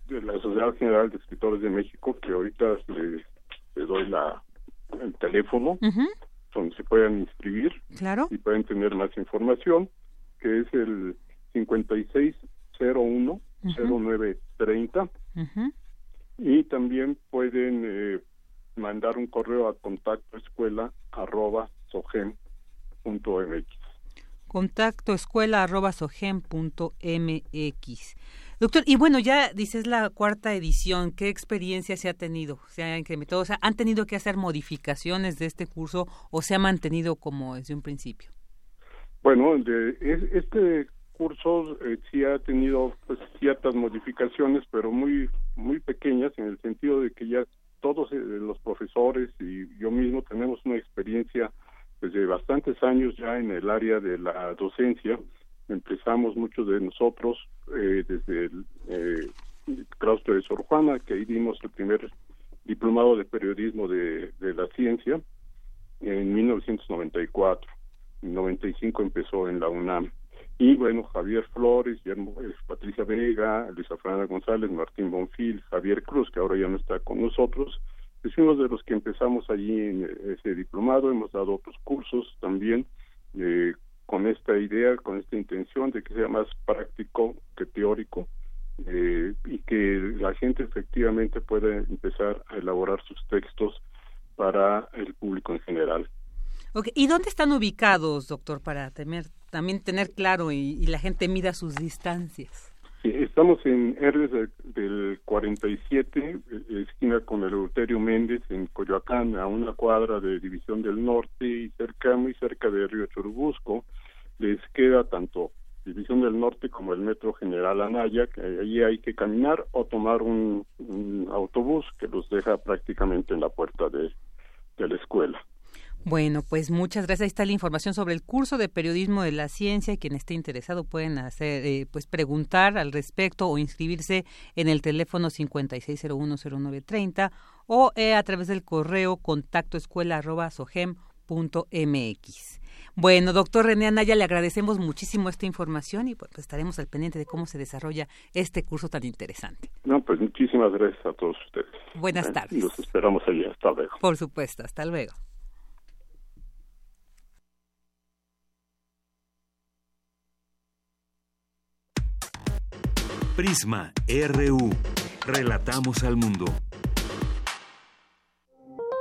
la Sociedad General de Escritores de México, que ahorita le doy la, el teléfono donde se puedan inscribir claro. y pueden tener más información, que es el 5601 0930 y también pueden eh, mandar un correo a contacto escuela arroba contacto escuela arroba mx Doctor, y bueno, ya dices la cuarta edición, ¿qué experiencia se ha tenido? ¿Se ha incrementado? O sea, ¿han tenido que hacer modificaciones de este curso o se ha mantenido como desde un principio? Bueno, de, este curso eh, sí ha tenido pues, ciertas modificaciones, pero muy muy pequeñas en el sentido de que ya todos eh, los profesores y yo mismo tenemos una experiencia desde pues, bastantes años ya en el área de la docencia empezamos muchos de nosotros eh, desde el eh, claustro de Sor Juana, que ahí dimos el primer diplomado de periodismo de, de la ciencia en 1994. En 95 empezó en la UNAM. Y bueno, Javier Flores, Patricia Vega, Luisa Fernanda González, Martín Bonfil, Javier Cruz, que ahora ya no está con nosotros, es uno de los que empezamos allí en ese diplomado, hemos dado otros cursos también eh, con esta idea, con esta intención de que sea más práctico que teórico eh, y que la gente efectivamente pueda empezar a elaborar sus textos para el público en general. ¿Y dónde están ubicados, doctor, para tener, también tener claro y, la gente mida sus distancias? Sí, estamos en Herdes del, 47, eh, esquina con el Euterio Méndez, en Coyoacán, a una cuadra de División del Norte y cerca, muy cerca de Río Churubusco. Les queda tanto División del Norte como el Metro General Anaya, que allí hay que caminar o tomar un, autobús que los deja prácticamente en la puerta de la escuela. Bueno, pues muchas gracias. Ahí está la información sobre el curso de periodismo de la ciencia. Quien esté interesado pueden hacer, eh, pues preguntar al respecto o inscribirse en el teléfono 56010930 o eh, a través del correo contacto Bueno, doctor René Anaya, le agradecemos muchísimo esta información y pues estaremos al pendiente de cómo se desarrolla este curso tan interesante. No, pues muchísimas gracias a todos ustedes. Buenas eh, tardes. Los esperamos allí. Hasta luego. Por supuesto, hasta luego. Prisma RU. Relatamos al mundo.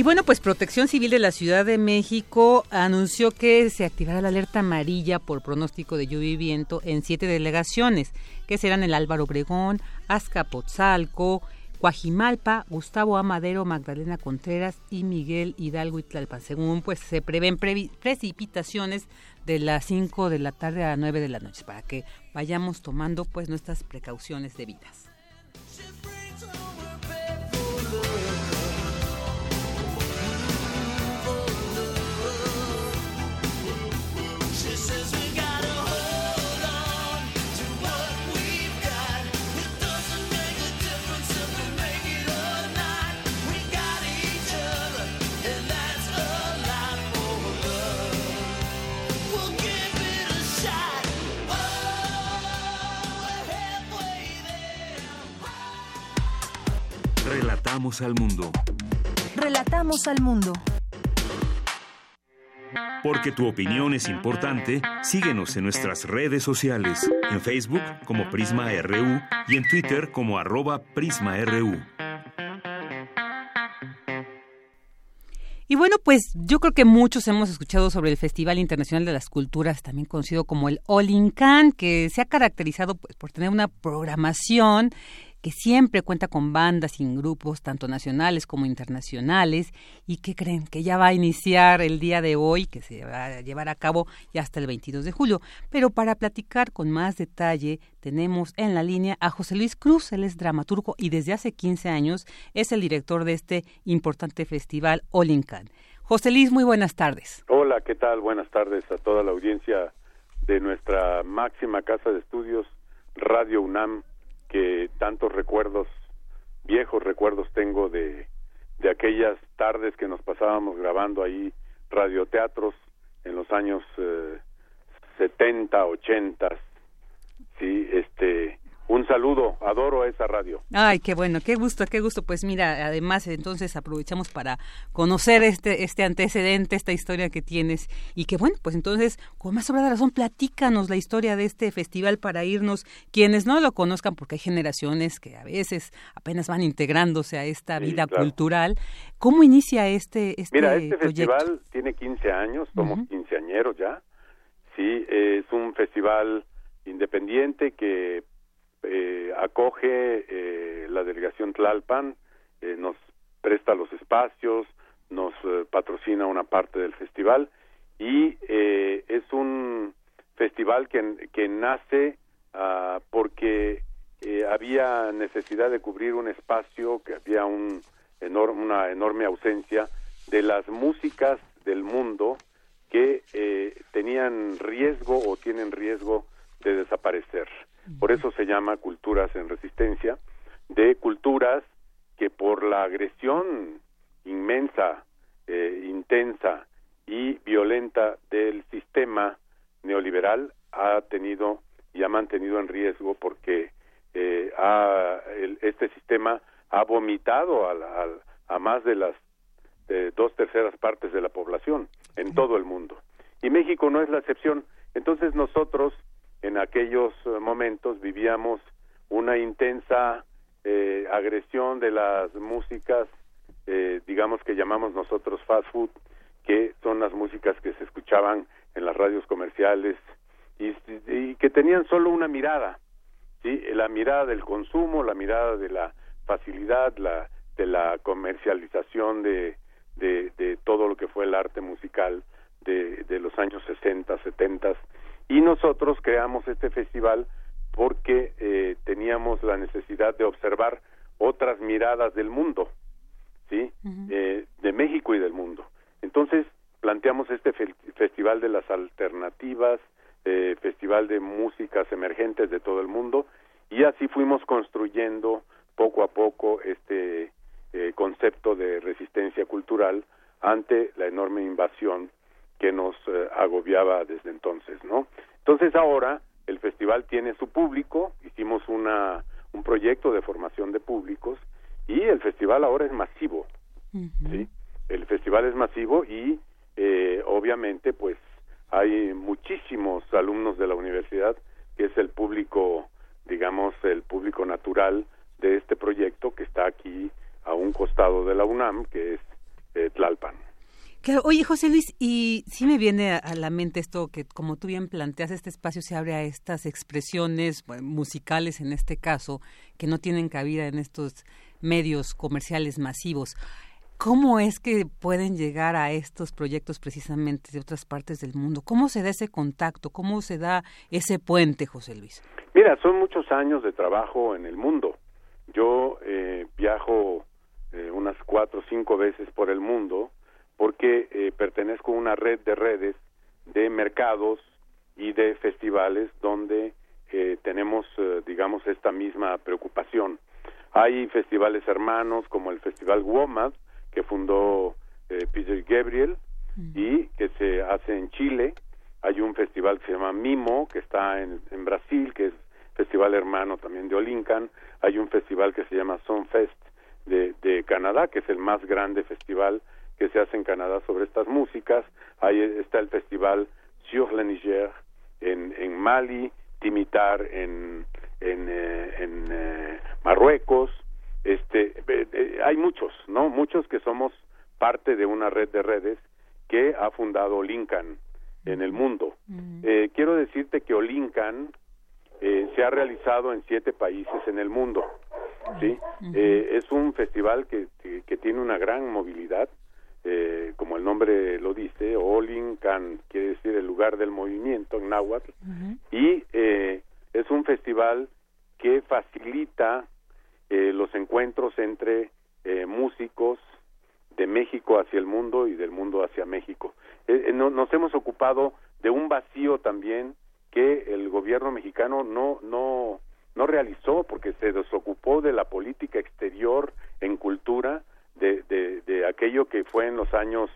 Y bueno, pues Protección Civil de la Ciudad de México anunció que se activará la alerta amarilla por pronóstico de lluvia y viento en siete delegaciones, que serán el Álvaro Obregón, Azcapotzalco, Coajimalpa, Gustavo Amadero, Magdalena Contreras y Miguel Hidalgo y Tlalpan. Según pues se prevén precipitaciones de las 5 de la tarde a 9 de la noche para que vayamos tomando pues nuestras precauciones debidas. Relatamos al mundo. Relatamos al mundo. Porque tu opinión es importante, síguenos en nuestras redes sociales, en Facebook como Prisma RU y en Twitter como arroba PrismaRU. Y bueno, pues yo creo que muchos hemos escuchado sobre el Festival Internacional de las Culturas, también conocido como el All In Can, que se ha caracterizado pues, por tener una programación que siempre cuenta con bandas y grupos, tanto nacionales como internacionales, y que creen que ya va a iniciar el día de hoy, que se va a llevar a cabo ya hasta el 22 de julio. Pero para platicar con más detalle, tenemos en la línea a José Luis Cruz, él es dramaturgo y desde hace 15 años es el director de este importante festival Olincan. José Luis, muy buenas tardes. Hola, ¿qué tal? Buenas tardes a toda la audiencia de nuestra máxima casa de estudios, Radio UNAM que tantos recuerdos, viejos recuerdos tengo de, de aquellas tardes que nos pasábamos grabando ahí radioteatros en los años eh, 70, 80, sí, este, un saludo, adoro esa radio. Ay, qué bueno, qué gusto, qué gusto. Pues mira, además entonces aprovechamos para conocer este este antecedente, esta historia que tienes y que bueno, pues entonces con más sobra de razón platícanos la historia de este festival para irnos quienes no lo conozcan porque hay generaciones que a veces apenas van integrándose a esta vida cultural. ¿Cómo inicia este este Mira, este festival tiene 15 años, somos quinceañeros ya. Sí, es un festival independiente que acoge eh, la delegación Tlalpan, nos presta los espacios, nos patrocina una parte del festival y es un festival que, que nace uh, porque había necesidad de cubrir un espacio, que había un una enorme ausencia de las músicas del mundo que eh, tenían riesgo o tienen riesgo de desaparecer. Por eso se llama culturas en resistencia, de culturas que por la agresión inmensa, eh, intensa y violenta del sistema neoliberal ha tenido y ha mantenido en riesgo porque eh, ha, este sistema ha vomitado a, a más de las dos terceras partes de la población en todo el mundo. Y México no es la excepción. Entonces nosotros en aquellos eh, momentos vivíamos una intensa eh, agresión de las músicas, eh, digamos que llamamos nosotros fast food, que son las músicas que se escuchaban en las radios comerciales y, y que tenían solo una mirada, ¿sí? la mirada del consumo, la mirada de la facilidad, la, de la comercialización de, de, todo lo que fue el arte musical de, de los años 60, 70 y nosotros creamos este festival porque eh, teníamos la necesidad de observar otras miradas del mundo, ¿sí? eh, de México y del mundo. Entonces planteamos este festival de las alternativas, eh, festival de músicas emergentes de todo el mundo y así fuimos construyendo poco a poco este eh, concepto de resistencia cultural ante la enorme invasión que nos eh, agobiaba desde entonces, ¿no? Entonces ahora el festival tiene su público, hicimos una un proyecto de formación de públicos y el festival ahora es masivo, ¿sí? El festival es masivo y eh, obviamente pues hay muchísimos alumnos de la universidad que es el público, digamos, el público natural de este proyecto que está aquí a un costado de la UNAM, que es eh, Tlalpan. Oye, José Luis, y sí me viene a, la mente esto que, como tú bien planteas, este espacio se abre a estas expresiones musicales, en este caso, que no tienen cabida en estos medios comerciales masivos. ¿Cómo es que pueden llegar a estos proyectos precisamente de otras partes del mundo? ¿Cómo se da ese contacto? ¿Cómo se da ese puente, José Luis? Mira, son muchos años de trabajo en el mundo. Yo eh, viajo eh, unas cuatro o cinco veces por el mundo porque eh, pertenezco a una red de redes de mercados y de festivales donde tenemos, digamos, esta misma preocupación. Hay festivales hermanos como el Festival WOMAD, que fundó Peter Gabriel y que se hace en Chile. Hay un festival que se llama Mimo, que está en, en Brasil, que es festival hermano también de Olincan, hay un festival que se llama Sunfest de, de Canadá, que es el más grande festival que se hace en Canadá sobre estas músicas, ahí está el festival Sur le Niger en, en Mali, Timitar en, en, eh, en eh, Marruecos, este, eh, hay muchos, ¿no? Muchos que somos parte de una red de redes que ha fundado Olincan en el mundo. quiero decirte que Olincan eh, se ha realizado en siete países en el mundo. ¿sí? Eh, es un festival que, que, tiene una gran movilidad, eh, como el nombre lo dice, Olincan quiere decir el lugar del movimiento en náhuatl, y es un festival que facilita los encuentros entre músicos de México hacia el mundo y del mundo hacia México. nos hemos ocupado de un vacío también que el gobierno mexicano no no no realizó porque se desocupó de la política exterior en cultura de, de, aquello que fue en los años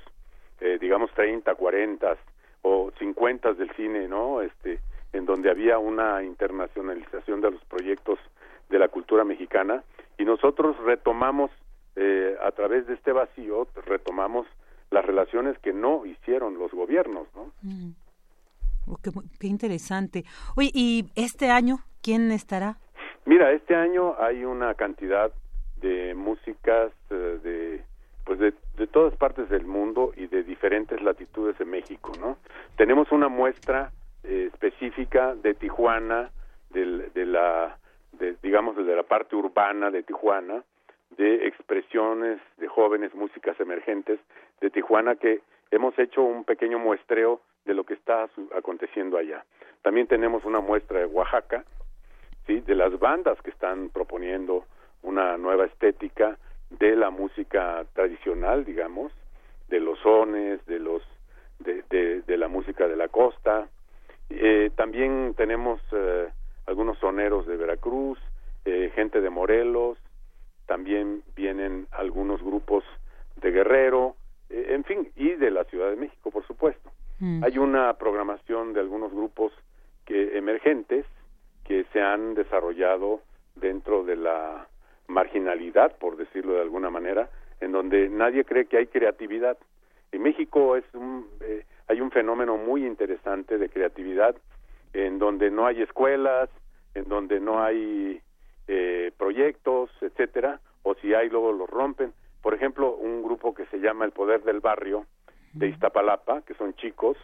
eh, digamos 30, 40 o 50 del cine, ¿no? Este en donde había una internacionalización de los proyectos de la cultura mexicana y nosotros retomamos eh, a través de este vacío retomamos las relaciones que no hicieron los gobiernos, ¿no? Mm. Oh, qué, interesante. Oye, ¿y este año quién estará? Mira, este año hay una cantidad de músicas eh, de pues de, todas partes del mundo y de diferentes latitudes de México, ¿no? Tenemos una muestra eh, específica de Tijuana, de la, de, digamos desde la parte urbana de Tijuana, de expresiones de jóvenes músicas emergentes de Tijuana que hemos hecho un pequeño muestreo de lo que está aconteciendo allá. También tenemos una muestra de Oaxaca, sí, de las bandas que están proponiendo una nueva estética de la música tradicional, digamos, de los sones, de los de, de, la música de la costa. Eh, también tenemos eh, algunos soneros de Veracruz, eh, gente de Morelos, también vienen algunos grupos de Guerrero, eh, en fin, y de la Ciudad de México, por supuesto. Mm. Hay una programación de algunos grupos que emergentes que se han desarrollado dentro de la marginalidad, por decirlo de alguna manera, en donde nadie cree que hay creatividad. En México es un, eh, hay un fenómeno muy interesante de creatividad en donde no hay escuelas, en donde no hay eh, proyectos, etcétera, o si hay luego los rompen. Por ejemplo, un grupo que se llama El Poder del Barrio de Iztapalapa, que son chicos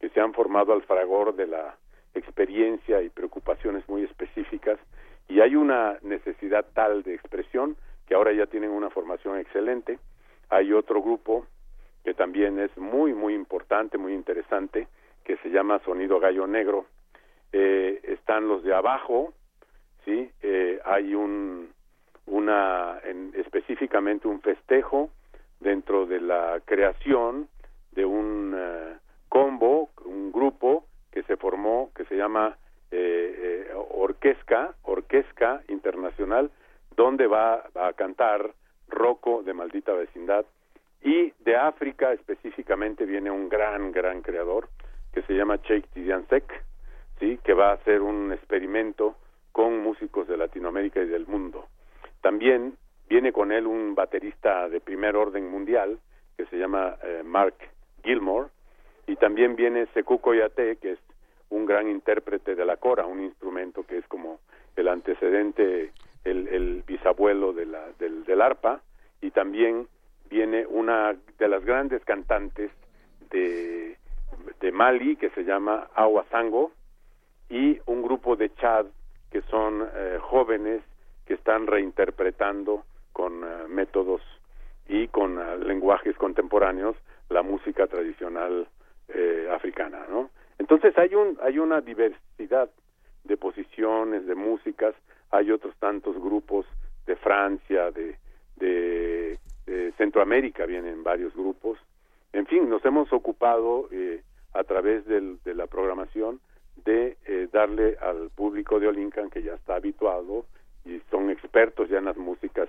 que se han formado al fragor de la experiencia y preocupaciones muy específicas y hay una necesidad tal de expresión que ahora ya tienen una formación excelente. Hay otro grupo que también es muy, muy importante, muy interesante, que se llama Sonido Gallo Negro. Eh, están los de abajo, sí, eh, hay un, una, en, específicamente un festejo dentro de la creación de un uh, combo, un grupo que se formó, que se llama eh, eh, Orquesca, Orquesca Internacional, donde va, a cantar Rocco de Maldita Vecindad. Y de África específicamente viene un gran, gran creador que se llama Sheikh Tidiansek, ¿sí? que va a hacer un experimento con músicos de Latinoamérica y del mundo. También viene con él un baterista de primer orden mundial que se llama eh, Mark Gilmore y también viene Sekou Koyate que es un gran intérprete de la cora, un instrumento que es como el antecedente, el, el bisabuelo de la, del, del arpa y también viene una de las grandes cantantes de, de Mali que se llama Awa Sango y un grupo de Chad que son eh, jóvenes que están reinterpretando con eh, métodos y con eh, lenguajes contemporáneos la música tradicional africana, ¿no? Entonces hay un hay una diversidad de posiciones, de músicas, hay otros tantos grupos de Francia, de, de, Centroamérica vienen varios grupos. En fin, nos hemos ocupado a través del, de la programación de eh, darle al público de Olincan, que ya está habituado y son expertos ya en las músicas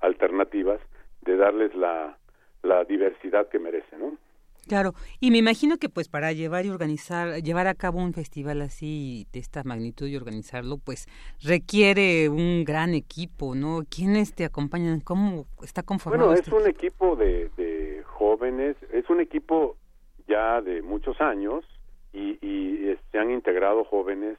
alternativas, de darles la, la diversidad que merece, ¿no? Claro, y me imagino que pues para llevar y organizar, llevar a cabo un festival así de esta magnitud y organizarlo, pues requiere un gran equipo, ¿no? ¿Quiénes te acompañan? ¿Cómo está conformado? Bueno, es un equipo de, de jóvenes, es un equipo ya de muchos años, y, y se han integrado jóvenes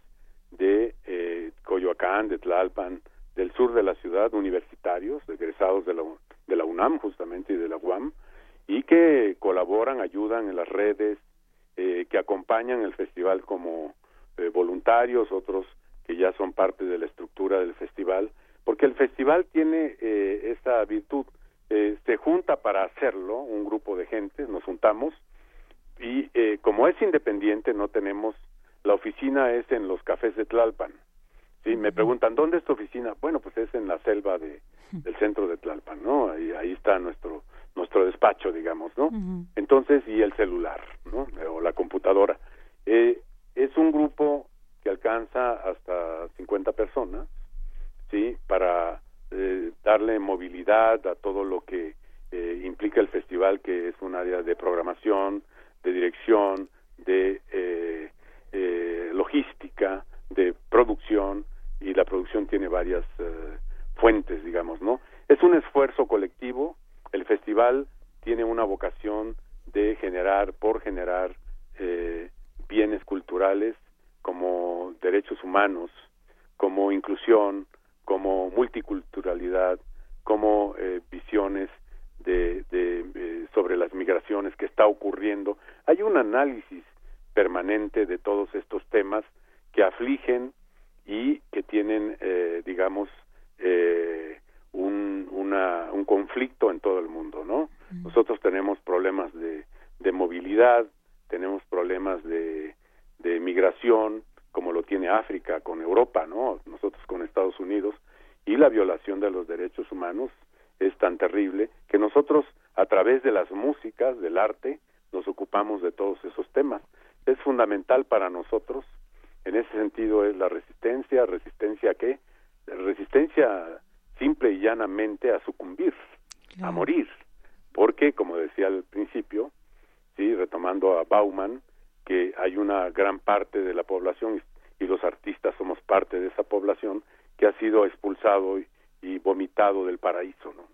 de eh, Coyoacán, de Tlalpan, del sur de la ciudad, universitarios, egresados de la, de la UNAM justamente y de la UAM, y que colaboran, ayudan en las redes, eh, que acompañan el festival como eh, voluntarios, otros que ya son parte de la estructura del festival, porque el festival tiene eh, esta virtud, eh, se junta para hacerlo, un grupo de gente, nos juntamos, y eh, como es independiente no tenemos la oficina es en los cafés de Tlalpan sí me preguntan dónde es tu oficina bueno pues es en la selva de del centro de Tlalpan no ahí, ahí está nuestro nuestro despacho digamos no entonces y el celular no o la computadora. Eh, es un grupo que alcanza hasta 50 personas sí para eh, darle movilidad a todo lo que eh, implica el festival que es un área de programación de dirección, de eh, eh, logística, de producción, y la producción tiene varias fuentes, digamos, ¿no? Es un esfuerzo colectivo, el festival tiene una vocación de generar, por generar bienes culturales como derechos humanos, como inclusión, como multiculturalidad, como visiones de, eh, sobre las migraciones que está ocurriendo. Hay un análisis permanente de todos estos temas que afligen y que tienen, eh, digamos, un, un conflicto en todo el mundo, ¿no? Nosotros tenemos problemas de, de movilidad, tenemos problemas de, de migración, como lo tiene África con Europa, ¿no? Nosotros con Estados Unidos, y la violación de los derechos humanos es tan terrible que nosotros a través de las músicas, del arte, nos ocupamos de todos esos temas. Es fundamental para nosotros, en ese sentido es la resistencia, resistencia a qué? Resistencia simple y llanamente a sucumbir, a morir, porque como decía al principio, sí, retomando a Bauman, que hay una gran parte de la población y los artistas somos parte de esa población que ha sido expulsado y, y vomitado del paraíso, ¿no?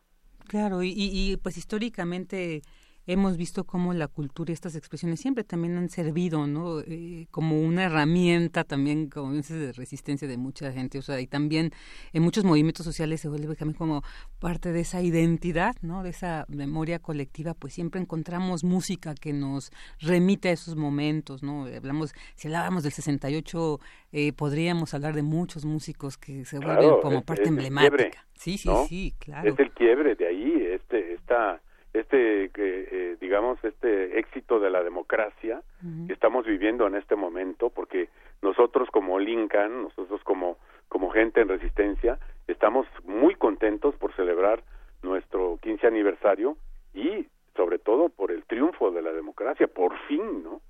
Claro, y, y, pues históricamente hemos visto cómo la cultura y estas expresiones siempre también han servido, ¿no? Eh, como una herramienta también, como dices, de resistencia de mucha gente, o sea, y también en muchos movimientos sociales se vuelve también como parte de esa identidad, ¿no? De esa memoria colectiva, pues siempre encontramos música que nos remite a esos momentos, ¿no? Hablamos, si hablábamos del 68, eh, podríamos hablar de muchos músicos que se vuelven como parte emblemática. Sí, sí, sí, claro. Es el quiebre de ahí, este, esta este eh, digamos este éxito de la democracia que estamos viviendo en este momento porque nosotros como Lincoln nosotros como como gente en resistencia estamos muy contentos por celebrar nuestro 15 aniversario y sobre todo por el triunfo de la democracia. Por fin no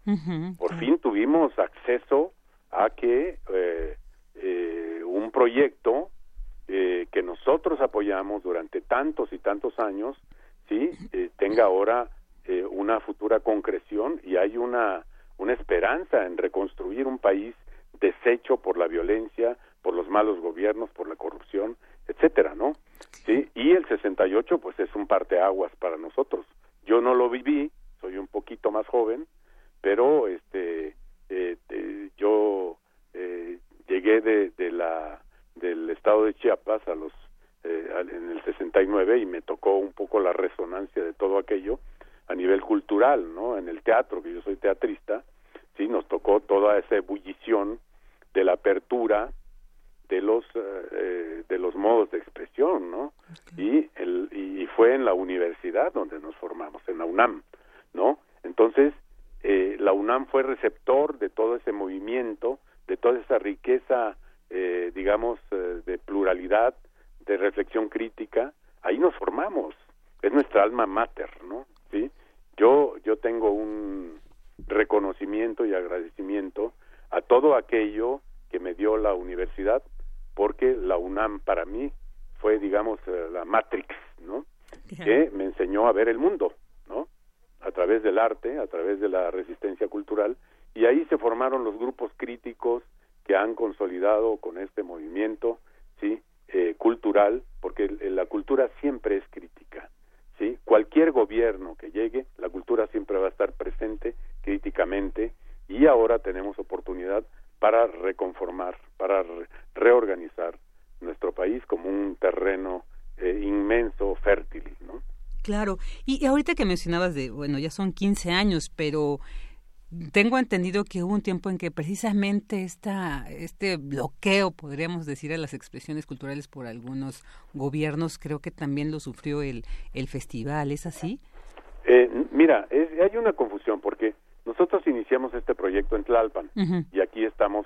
por fin tuvimos acceso a que eh, eh, un proyecto eh, que nosotros apoyamos durante tantos y tantos años sí eh, tenga ahora eh, una futura concreción y hay una una esperanza en reconstruir un país deshecho por la violencia, por los malos gobiernos, por la corrupción, etcétera, ¿no? Sí, y el 68 pues es un parteaguas para nosotros. Yo no lo viví, soy un poquito más joven, pero este eh, yo eh, llegué de, de la del estado de Chiapas a los eh, en el 69 y me tocó un poco la resonancia de todo aquello a nivel cultural, ¿no? En el teatro, que yo soy teatrista, sí, nos tocó toda esa ebullición de la apertura de los eh, de los modos de expresión, ¿no? Y el y fue en la universidad donde nos formamos, en la UNAM, ¿no? Entonces eh, la UNAM fue receptor de todo ese movimiento, de toda esa riqueza, eh, digamos, eh, de pluralidad de reflexión crítica, ahí nos formamos, es nuestra alma mater, ¿no? ¿Sí? Yo, yo tengo un reconocimiento y agradecimiento a todo aquello que me dio la universidad, porque la UNAM para mí fue, digamos, eh, la Matrix, ¿no? Que me enseñó a ver el mundo, ¿no? A través del arte, a través de la resistencia cultural, y ahí se formaron los grupos críticos que han consolidado con este movimiento, ¿sí? Eh, cultural, porque la cultura siempre es crítica. ¿sí? Cualquier gobierno que llegue, la cultura siempre va a estar presente críticamente y ahora tenemos oportunidad para reconformar, para reorganizar nuestro país como un terreno eh, inmenso, fértil, ¿no? Claro, y ahorita que mencionabas de, bueno, ya son 15 años, pero tengo entendido que hubo un tiempo en que precisamente esta, este bloqueo, podríamos decir, a las expresiones culturales por algunos gobiernos, creo que también lo sufrió el, el festival, ¿es así? Eh, mira, hay una confusión porque nosotros iniciamos este proyecto en Tlalpan y aquí estamos,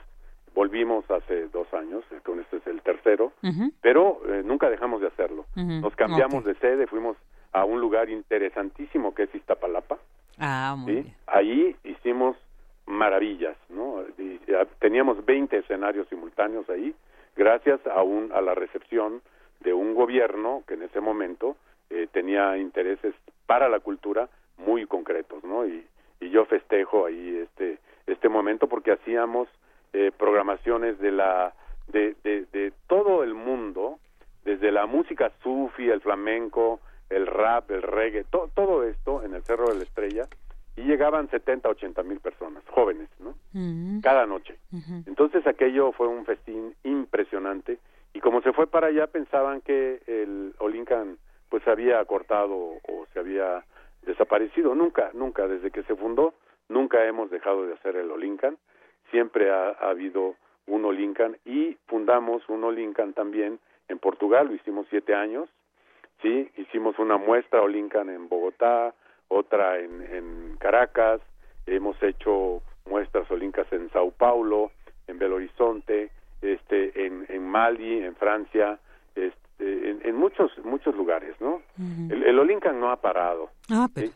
volvimos hace dos años, con este es el tercero, pero eh, nunca dejamos de hacerlo. Nos cambiamos de sede, fuimos a un lugar interesantísimo que es Iztapalapa, Ah, muy Ahí hicimos maravillas, ¿no? teníamos 20 escenarios simultáneos ahí, gracias a, un, a la recepción de un gobierno que en ese momento eh, tenía intereses para la cultura muy concretos, ¿no? Y, y yo festejo ahí este este momento porque hacíamos eh, programaciones de la de, de, de todo el mundo, desde la música sufi, el flamenco, el rap, el reggae, todo esto en el Cerro de la Estrella y llegaban 70, 80 mil personas, jóvenes, ¿no? Cada noche. Entonces aquello fue un festín impresionante y como se fue para allá pensaban que el Olincan pues se había cortado o se había desaparecido. Nunca, nunca, desde que se fundó, nunca hemos dejado de hacer el Olincan. Siempre ha, habido un Olincan y fundamos un Olincan también en Portugal, lo hicimos siete años, sí, hicimos una muestra Olincan en Bogotá, otra en, en Caracas, hemos hecho muestras Olincas en Sao Paulo, en Belo Horizonte, este, en, en Mali, en Francia, este, en, en muchos muchos lugares, ¿no? el, el Olincan no ha parado. Ah, ¿sí?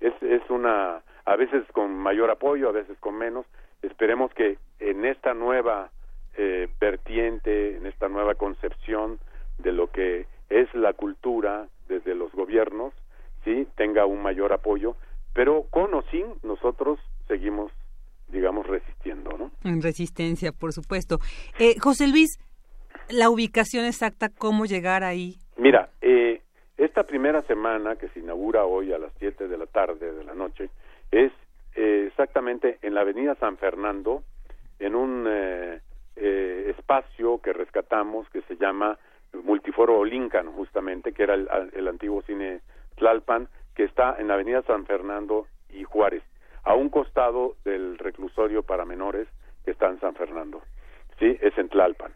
Es, es una, a veces con mayor apoyo, a veces con menos. Esperemos que en esta nueva eh, vertiente, en esta nueva concepción de lo que es la cultura desde los gobiernos, sí, tenga un mayor apoyo, pero con o sin nosotros seguimos, digamos, resistiendo, ¿no? En resistencia, por supuesto. Eh, José Luis, la ubicación exacta, cómo llegar ahí. Mira, eh, esta primera semana que se inaugura hoy a las 7 de la tarde de la noche es eh, exactamente en la Avenida San Fernando, en un eh, eh, espacio que rescatamos que se llama Multiforo Olincan, justamente, que era el, el antiguo cine Tlalpan, que está en la Avenida San Fernando y Juárez, a un costado del reclusorio para menores que está en San Fernando. Sí, es en Tlalpan.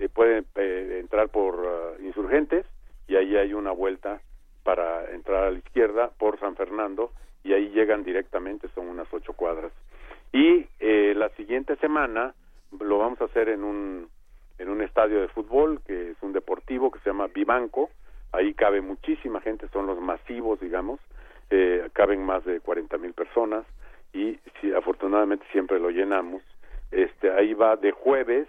Eh, pueden eh, entrar por uh, Insurgentes y ahí hay una vuelta para entrar a la izquierda por San Fernando y ahí llegan directamente, son unas ocho cuadras. Y eh, la siguiente semana lo vamos a hacer en un en un estadio de fútbol que es un deportivo que se llama Vivanco. Ahí cabe muchísima gente, son los masivos, digamos. Eh, caben más de 40 mil personas y si, afortunadamente siempre lo llenamos. Este, ahí va de jueves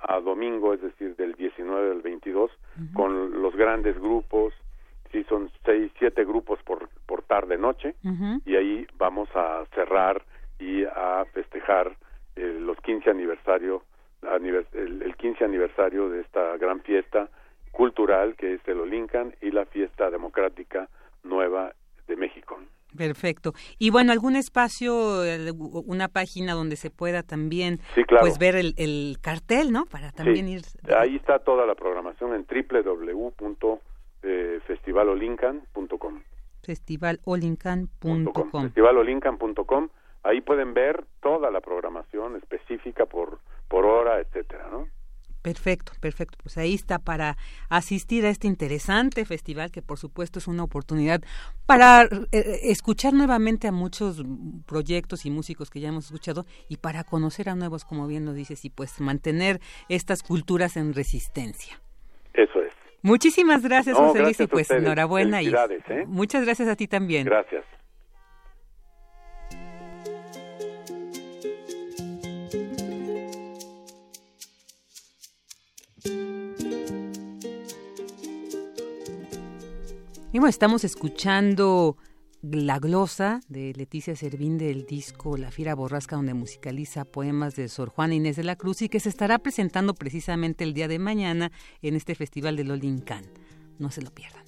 a domingo, es decir, del 19 al 22, con los grandes grupos, sí son seis, siete grupos por, por tarde noche, y ahí vamos a cerrar y a festejar eh, los 15 aniversario, anivers el, el 15 aniversario de esta gran fiesta cultural que es el Olincan y la fiesta democrática nueva de México. Perfecto. Y bueno, algún espacio, eh, una página donde se pueda también Sí, claro. pues ver el, el cartel, ¿no? Para también Sí, ir Ahí está toda la programación en www.festivalolincan.com. festivalolincan.com. Festivalolincan.com. Ahí pueden ver toda la programación específica por por hora, etcétera, ¿no? Perfecto, perfecto. Pues ahí está para asistir a este interesante festival que por supuesto es una oportunidad para eh, escuchar nuevamente a muchos proyectos y músicos que ya hemos escuchado y para conocer a nuevos, como bien nos dices, y pues mantener estas culturas en resistencia. Eso es. Muchísimas gracias, No, José Luis, y pues enhorabuena. Y ¿eh? muchas gracias a ti también. Gracias. Bueno, estamos escuchando La glosa de Leticia Servín del disco La Fiera Borrasca, donde musicaliza poemas de Sor Juana Inés de la Cruz y que se estará presentando precisamente el día de mañana en este festival de Lolincan. No se lo pierdan.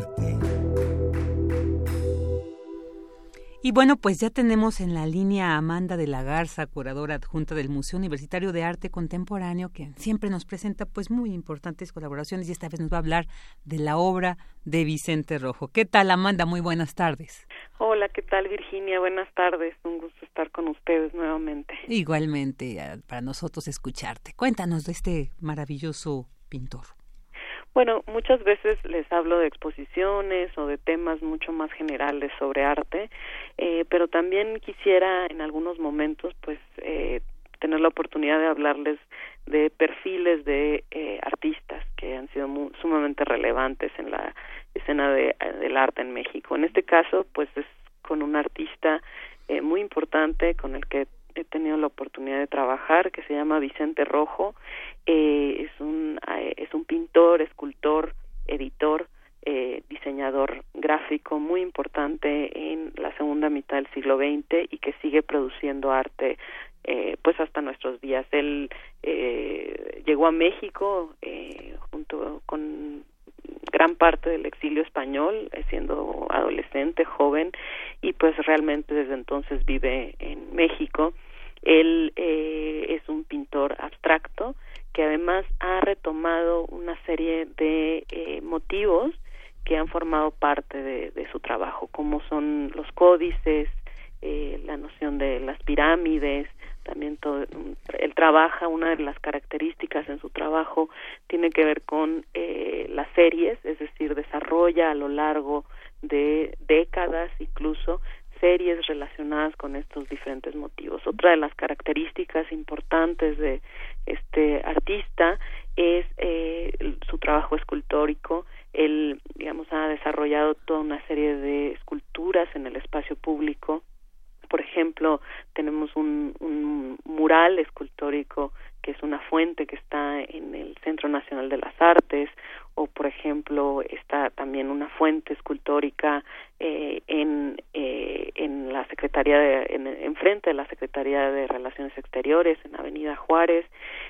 Y bueno, pues ya tenemos en la línea a Amanda de la Garza, curadora adjunta del Museo Universitario de Arte Contemporáneo, que siempre nos presenta pues muy importantes colaboraciones y esta vez nos va a hablar de la obra de Vicente Rojo. ¿Qué tal, Amanda? Muy buenas tardes. Hola, ¿qué tal, Virginia? Buenas tardes. Un gusto estar con ustedes nuevamente. Igualmente, para nosotros escucharte. Cuéntanos de este maravilloso pintor. Bueno, muchas veces les hablo de exposiciones o de temas mucho más generales sobre arte, eh, pero también quisiera en algunos momentos, pues, eh, tener la oportunidad de hablarles de perfiles de eh, artistas que han sido sumamente relevantes en la escena de, del arte en México. En este caso, pues, es con un artista muy importante con el que he tenido la oportunidad de trabajar que se llama Vicente Rojo eh, es un eh, es un pintor escultor editor eh, diseñador gráfico muy importante en la segunda mitad del siglo XX y que sigue produciendo arte eh, pues hasta nuestros días él eh, llegó a México eh, junto con gran parte del exilio español, eh, siendo adolescente, joven, y pues realmente desde entonces vive en México. Él es un pintor abstracto que además ha retomado una serie de eh, motivos que han formado parte de, su trabajo, como son los códices, eh, la noción de las pirámides, también todo, él trabaja, una de las características en su trabajo tiene que ver con eh, las series, es decir, desarrolla a lo largo de décadas incluso series relacionadas con estos diferentes motivos. Otra de las características importantes de este artista es eh, su trabajo escultórico. Él, digamos, ha desarrollado toda una serie de esculturas en el espacio público por ejemplo, tenemos un, un mural escultórico que es una fuente que está en el Centro Nacional de las Artes, o por ejemplo está también una fuente escultórica eh, en eh, en la Secretaría de en, en frente de la Secretaría de Relaciones Exteriores en Avenida Juárez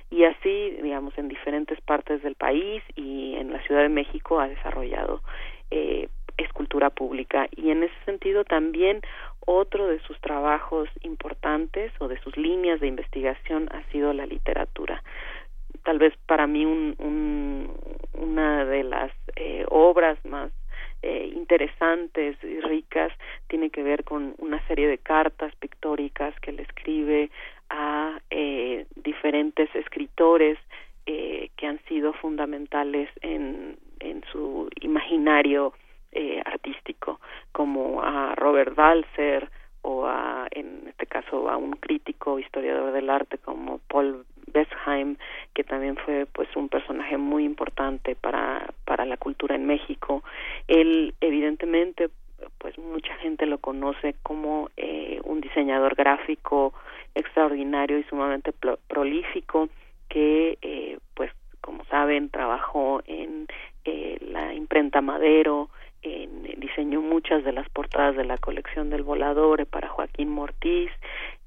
y así digamos en diferentes partes del país y en la Ciudad de México ha desarrollado eh, escultura pública y en ese sentido también otro de sus trabajos importantes o de sus líneas de investigación ha sido la literatura. Tal vez para mí un, un, una de las eh, obras más eh, interesantes y ricas tiene que ver con una serie de cartas pictóricas que le escribe a eh, diferentes escritores eh, que han sido fundamentales en, en su imaginario eh, artístico, como a Robert Balser o a, en este caso, a un crítico historiador del arte como Paul Besheim, que también fue pues un personaje muy importante para, para la cultura en México. Él, evidentemente, pues mucha gente lo conoce como eh, un diseñador gráfico extraordinario y sumamente prolífico que eh, pues como saben trabajó en eh, la imprenta Madero diseñó muchas de las portadas de la colección del volador para Joaquín Mortiz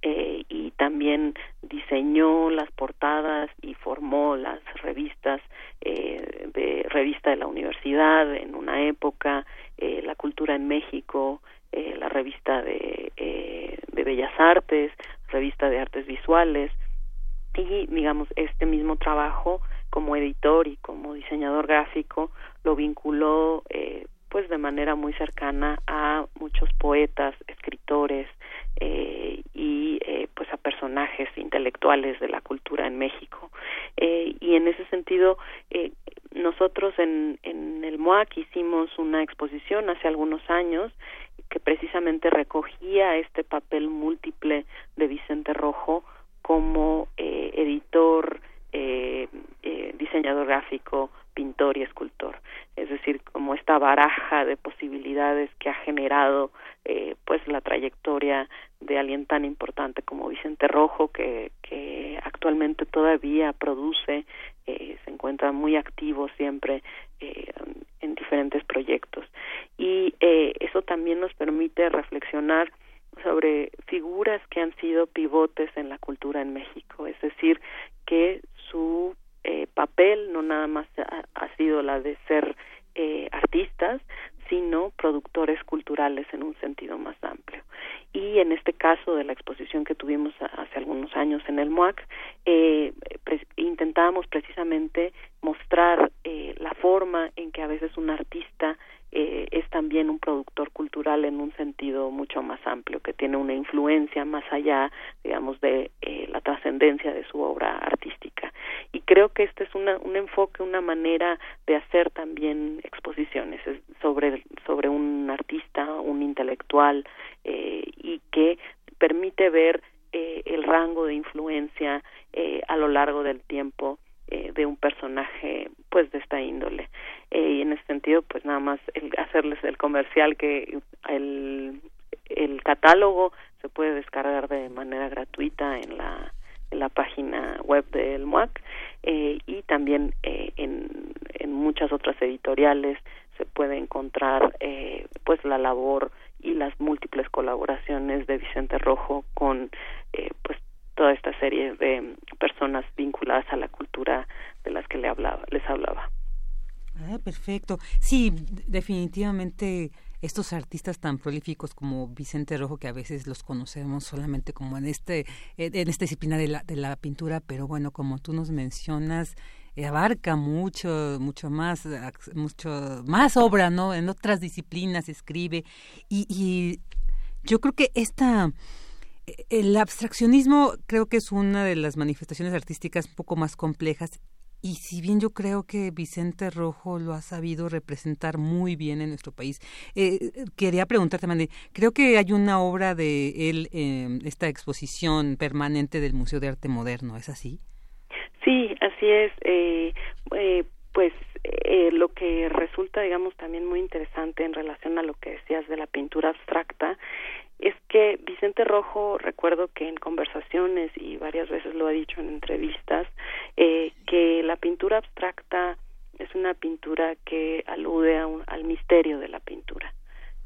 eh, y también diseñó las portadas y formó las revistas eh, de revista de la universidad en una época eh, la cultura en México eh, la revista de, eh, de bellas artes revista de artes visuales y digamos este mismo trabajo como editor y como diseñador gráfico lo vinculó eh, pues de manera muy cercana a muchos poetas, escritores eh, y eh, pues a personajes intelectuales de la cultura en México. Eh, y en ese sentido, eh, nosotros en, en el MOAC hicimos una exposición hace algunos años que precisamente recogía este papel múltiple de Vicente Rojo como editor, diseñador gráfico, pintor y escultor. Baraja de posibilidades que ha generado eh, pues la trayectoria de alguien tan importante como Vicente Rojo, que, que actualmente todavía produce, se encuentra muy activo siempre en diferentes proyectos. Y eso también nos permite reflexionar sobre figuras que han sido pivotes en la cultura en México, es decir, que su eh, papel no nada más ha, sido la de ser eh, artistas, sino productores culturales en un sentido más amplio. Y en este caso de la exposición que tuvimos hace algunos años en el MUAC, eh, intentábamos precisamente mostrar eh, la forma en que a veces un artista eh, es también un productor cultural en un sentido mucho más amplio, que tiene una influencia más allá, digamos, de eh, la trascendencia de su obra artística. Y creo que este es una, un enfoque, una manera de hacer también exposiciones sobre, sobre un artista, un intelectual, eh, y que permite ver el rango de influencia a lo largo del tiempo de un personaje pues de esta índole y en ese sentido pues nada más el hacerles el comercial que el, el catálogo se puede descargar de manera gratuita en la en la página web del MUAC eh, y también eh, en, en muchas otras editoriales se puede encontrar eh, pues la labor y las múltiples colaboraciones de Vicente Rojo con eh, pues toda esta serie de personas vinculadas a la cultura de las que le hablaba, les hablaba. Ah, perfecto. Sí, definitivamente estos artistas tan prolíficos como Vicente Rojo, que a veces los conocemos solamente como en este en esta disciplina de la, de la pintura, pero bueno, como tú nos mencionas, eh, abarca mucho, mucho más, mucho más obra, ¿no? En otras disciplinas escribe y, y yo creo que esta eh, el abstraccionismo creo que es una de las manifestaciones artísticas un poco más complejas y si bien yo creo que Vicente Rojo lo ha sabido representar muy bien en nuestro país, eh, quería preguntarte, Mandy, creo que hay una obra de él en esta exposición permanente del Museo de Arte Moderno, ¿es así? Sí, así es. Eh, eh, pues eh, lo que resulta, digamos, también muy interesante en relación a lo que decías de la pintura abstracta es que Vicente Rojo, recuerdo que en conversaciones y varias veces lo ha dicho en entrevistas, eh, que la pintura abstracta es una pintura que alude a al misterio de la pintura,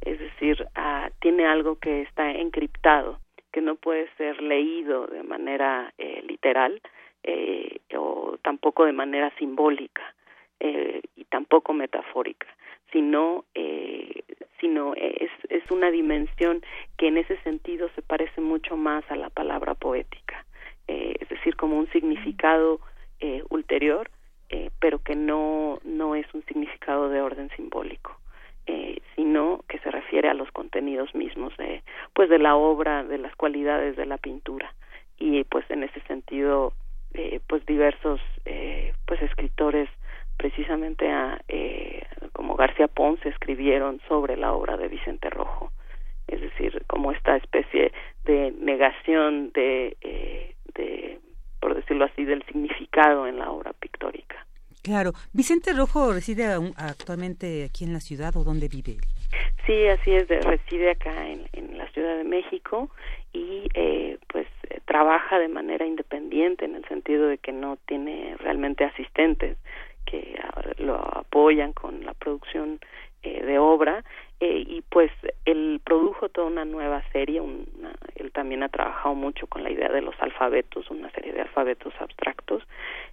es decir, tiene algo que está encriptado, que no puede ser leído de manera eh, literal eh, o tampoco de manera simbólica eh, y tampoco metafórica, sino eh, sino es, es una dimensión que en ese sentido se parece mucho más a la palabra poética, eh, es decir, como un significado eh, ulterior, eh, pero que no, no es un significado de orden simbólico. Eh, sino que se refiere a los contenidos mismos de pues de la obra de las cualidades de la pintura y pues en ese sentido eh, pues diversos eh, pues escritores precisamente a, eh, como García Ponce escribieron sobre la obra de Vicente Rojo es decir como esta especie de negación de, eh, de por decirlo así del significado en la obra pictórica Claro. ¿Vicente Rojo reside actualmente aquí en la ciudad o dónde vive? Sí, así es, reside acá en, en, la Ciudad de México y eh, pues eh, trabaja de manera independiente en el sentido de que no tiene realmente asistentes que lo apoyan con la producción eh, de obra eh, y pues él produjo toda una nueva serie, una, él también ha trabajado mucho con la idea de los alfabetos, una serie de alfabetos abstractos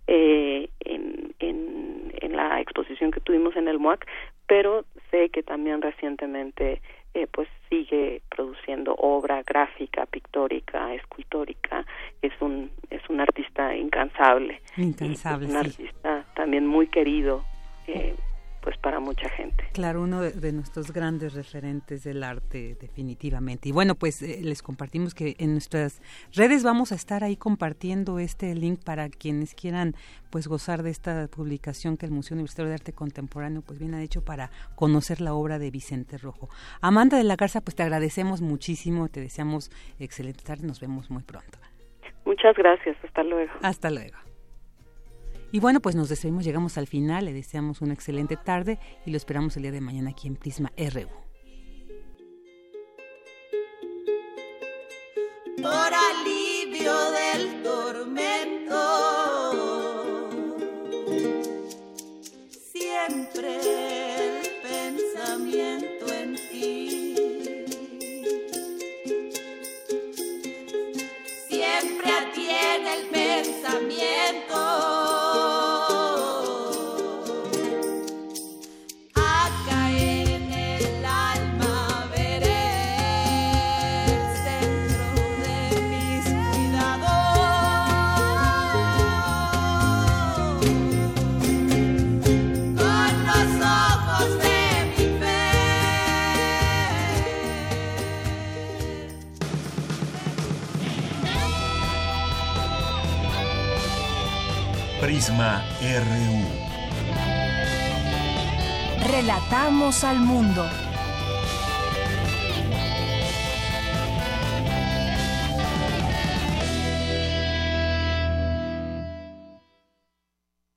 eh, en, en, en la exposición que tuvimos en el MOAC, pero sé que también recientemente eh, pues sigue produciendo obra gráfica, pictórica, escultórica, es un es un artista incansable, incansable, y, un sí. artista también muy querido. Eh, pues para mucha gente. Claro, uno de, de, nuestros grandes referentes del arte, definitivamente. Y bueno, pues eh, les compartimos que en nuestras redes vamos a estar ahí compartiendo este link para quienes quieran pues gozar de esta publicación que el Museo Universitario de Arte Contemporáneo pues bien ha hecho para conocer la obra de Vicente Rojo. Amanda de la Garza, pues te agradecemos muchísimo, te deseamos excelente tarde, nos vemos muy pronto. Muchas gracias, hasta luego. Hasta luego. Y bueno, pues nos despedimos, llegamos al final, le deseamos una excelente tarde y lo esperamos el día de mañana aquí en Prisma RU. Por alivio del tormento, siempre el pensamiento en ti. Siempre atiene el pensamiento. RU. Relatamos al mundo.